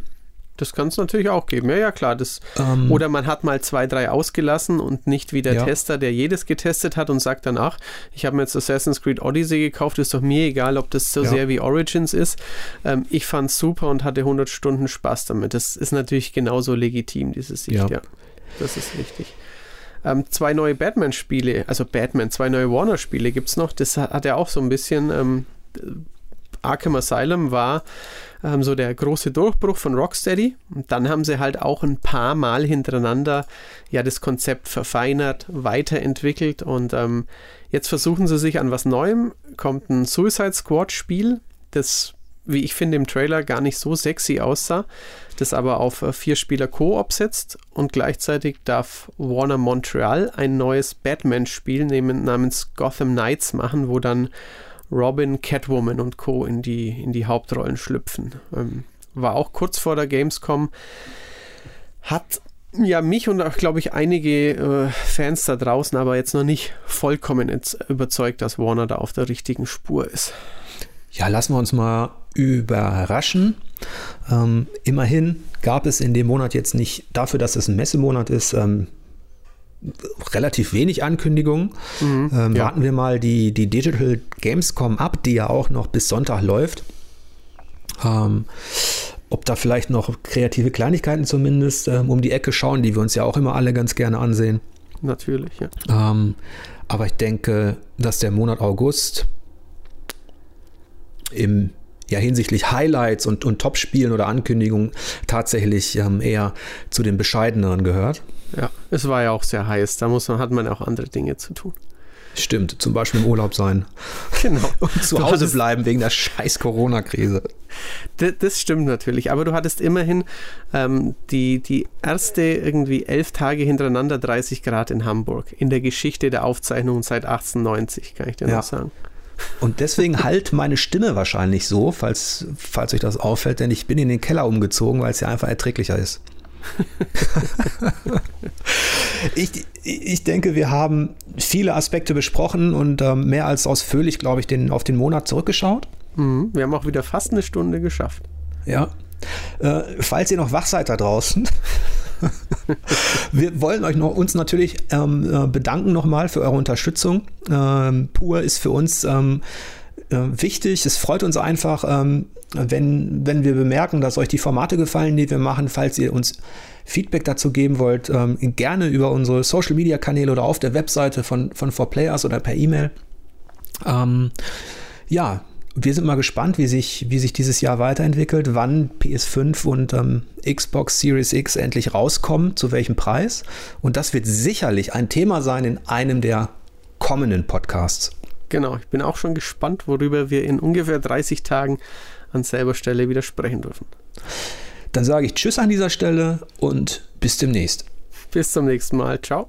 Das kann es natürlich auch geben. Ja, ja, klar. Das, ähm, oder man hat mal zwei, drei ausgelassen und nicht wie der ja. Tester, der jedes getestet hat und sagt dann, ach, ich habe mir jetzt Assassin's Creed Odyssey gekauft, ist doch mir egal, ob das so ja. sehr wie Origins ist. Ähm, ich fand es super und hatte 100 Stunden Spaß damit. Das ist natürlich genauso legitim, diese Sicht, ja. ja. Das ist richtig. Ähm, zwei neue Batman-Spiele, also Batman, zwei neue Warner-Spiele gibt es noch. Das hat, hat ja auch so ein bisschen. Ähm, Arkham Asylum war ähm, so der große Durchbruch von Rocksteady. Und dann haben sie halt auch ein paar Mal hintereinander ja das Konzept verfeinert, weiterentwickelt und ähm, jetzt versuchen sie sich an was Neuem. Kommt ein Suicide Squad-Spiel, das wie ich finde, im Trailer gar nicht so sexy aussah, das aber auf äh, vier Spieler Koop setzt und gleichzeitig darf Warner Montreal ein neues Batman-Spiel namens Gotham Knights machen, wo dann Robin, Catwoman und Co. in die, in die Hauptrollen schlüpfen. Ähm, war auch kurz vor der Gamescom. Hat ja mich und auch, glaube ich, einige äh, Fans da draußen aber jetzt noch nicht vollkommen überzeugt, dass Warner da auf der richtigen Spur ist. Ja, lassen wir uns mal überraschen. Ähm, immerhin gab es in dem Monat jetzt nicht, dafür, dass es ein Messemonat ist, ähm, relativ wenig Ankündigungen. Mhm, ähm, ja. Warten wir mal die, die Digital Gamescom ab, die ja auch noch bis Sonntag läuft. Ähm, ob da vielleicht noch kreative Kleinigkeiten zumindest ähm, um die Ecke schauen, die wir uns ja auch immer alle ganz gerne ansehen. Natürlich, ja. Ähm, aber ich denke, dass der Monat August im ja hinsichtlich Highlights und, und Top-Spielen oder Ankündigungen tatsächlich ähm, eher zu den bescheideneren gehört. Ja, es war ja auch sehr heiß. Da muss man, hat man auch andere Dinge zu tun. Stimmt, zum Beispiel im Urlaub sein. Genau. (laughs) Und zu Hause bleiben wegen der scheiß Corona-Krise. Das, das, stimmt natürlich, aber du hattest immerhin ähm, die, die erste irgendwie elf Tage hintereinander 30 Grad in Hamburg. In der Geschichte der Aufzeichnungen seit 1890, kann ich dir ja. noch sagen. Und deswegen halt meine Stimme wahrscheinlich so, falls, falls euch das auffällt, denn ich bin in den Keller umgezogen, weil es ja einfach erträglicher ist. (laughs) ich, ich denke, wir haben viele Aspekte besprochen und ähm, mehr als ausführlich, glaube ich, den, auf den Monat zurückgeschaut. Mhm, wir haben auch wieder fast eine Stunde geschafft. Ja. Äh, falls ihr noch wach seid da draußen, (laughs) wir wollen euch noch, uns natürlich ähm, äh, bedanken nochmal für eure Unterstützung. Ähm, Pur ist für uns ähm, äh, wichtig. Es freut uns einfach, ähm, wenn, wenn wir bemerken, dass euch die Formate gefallen, die wir machen. Falls ihr uns Feedback dazu geben wollt, ähm, gerne über unsere Social Media Kanäle oder auf der Webseite von, von 4Players oder per E-Mail. Ähm, ja, wir sind mal gespannt, wie sich, wie sich dieses Jahr weiterentwickelt, wann PS5 und ähm, Xbox Series X endlich rauskommen, zu welchem Preis. Und das wird sicherlich ein Thema sein in einem der kommenden Podcasts. Genau, ich bin auch schon gespannt, worüber wir in ungefähr 30 Tagen an selber Stelle wieder sprechen dürfen. Dann sage ich Tschüss an dieser Stelle und bis demnächst. Bis zum nächsten Mal. Ciao.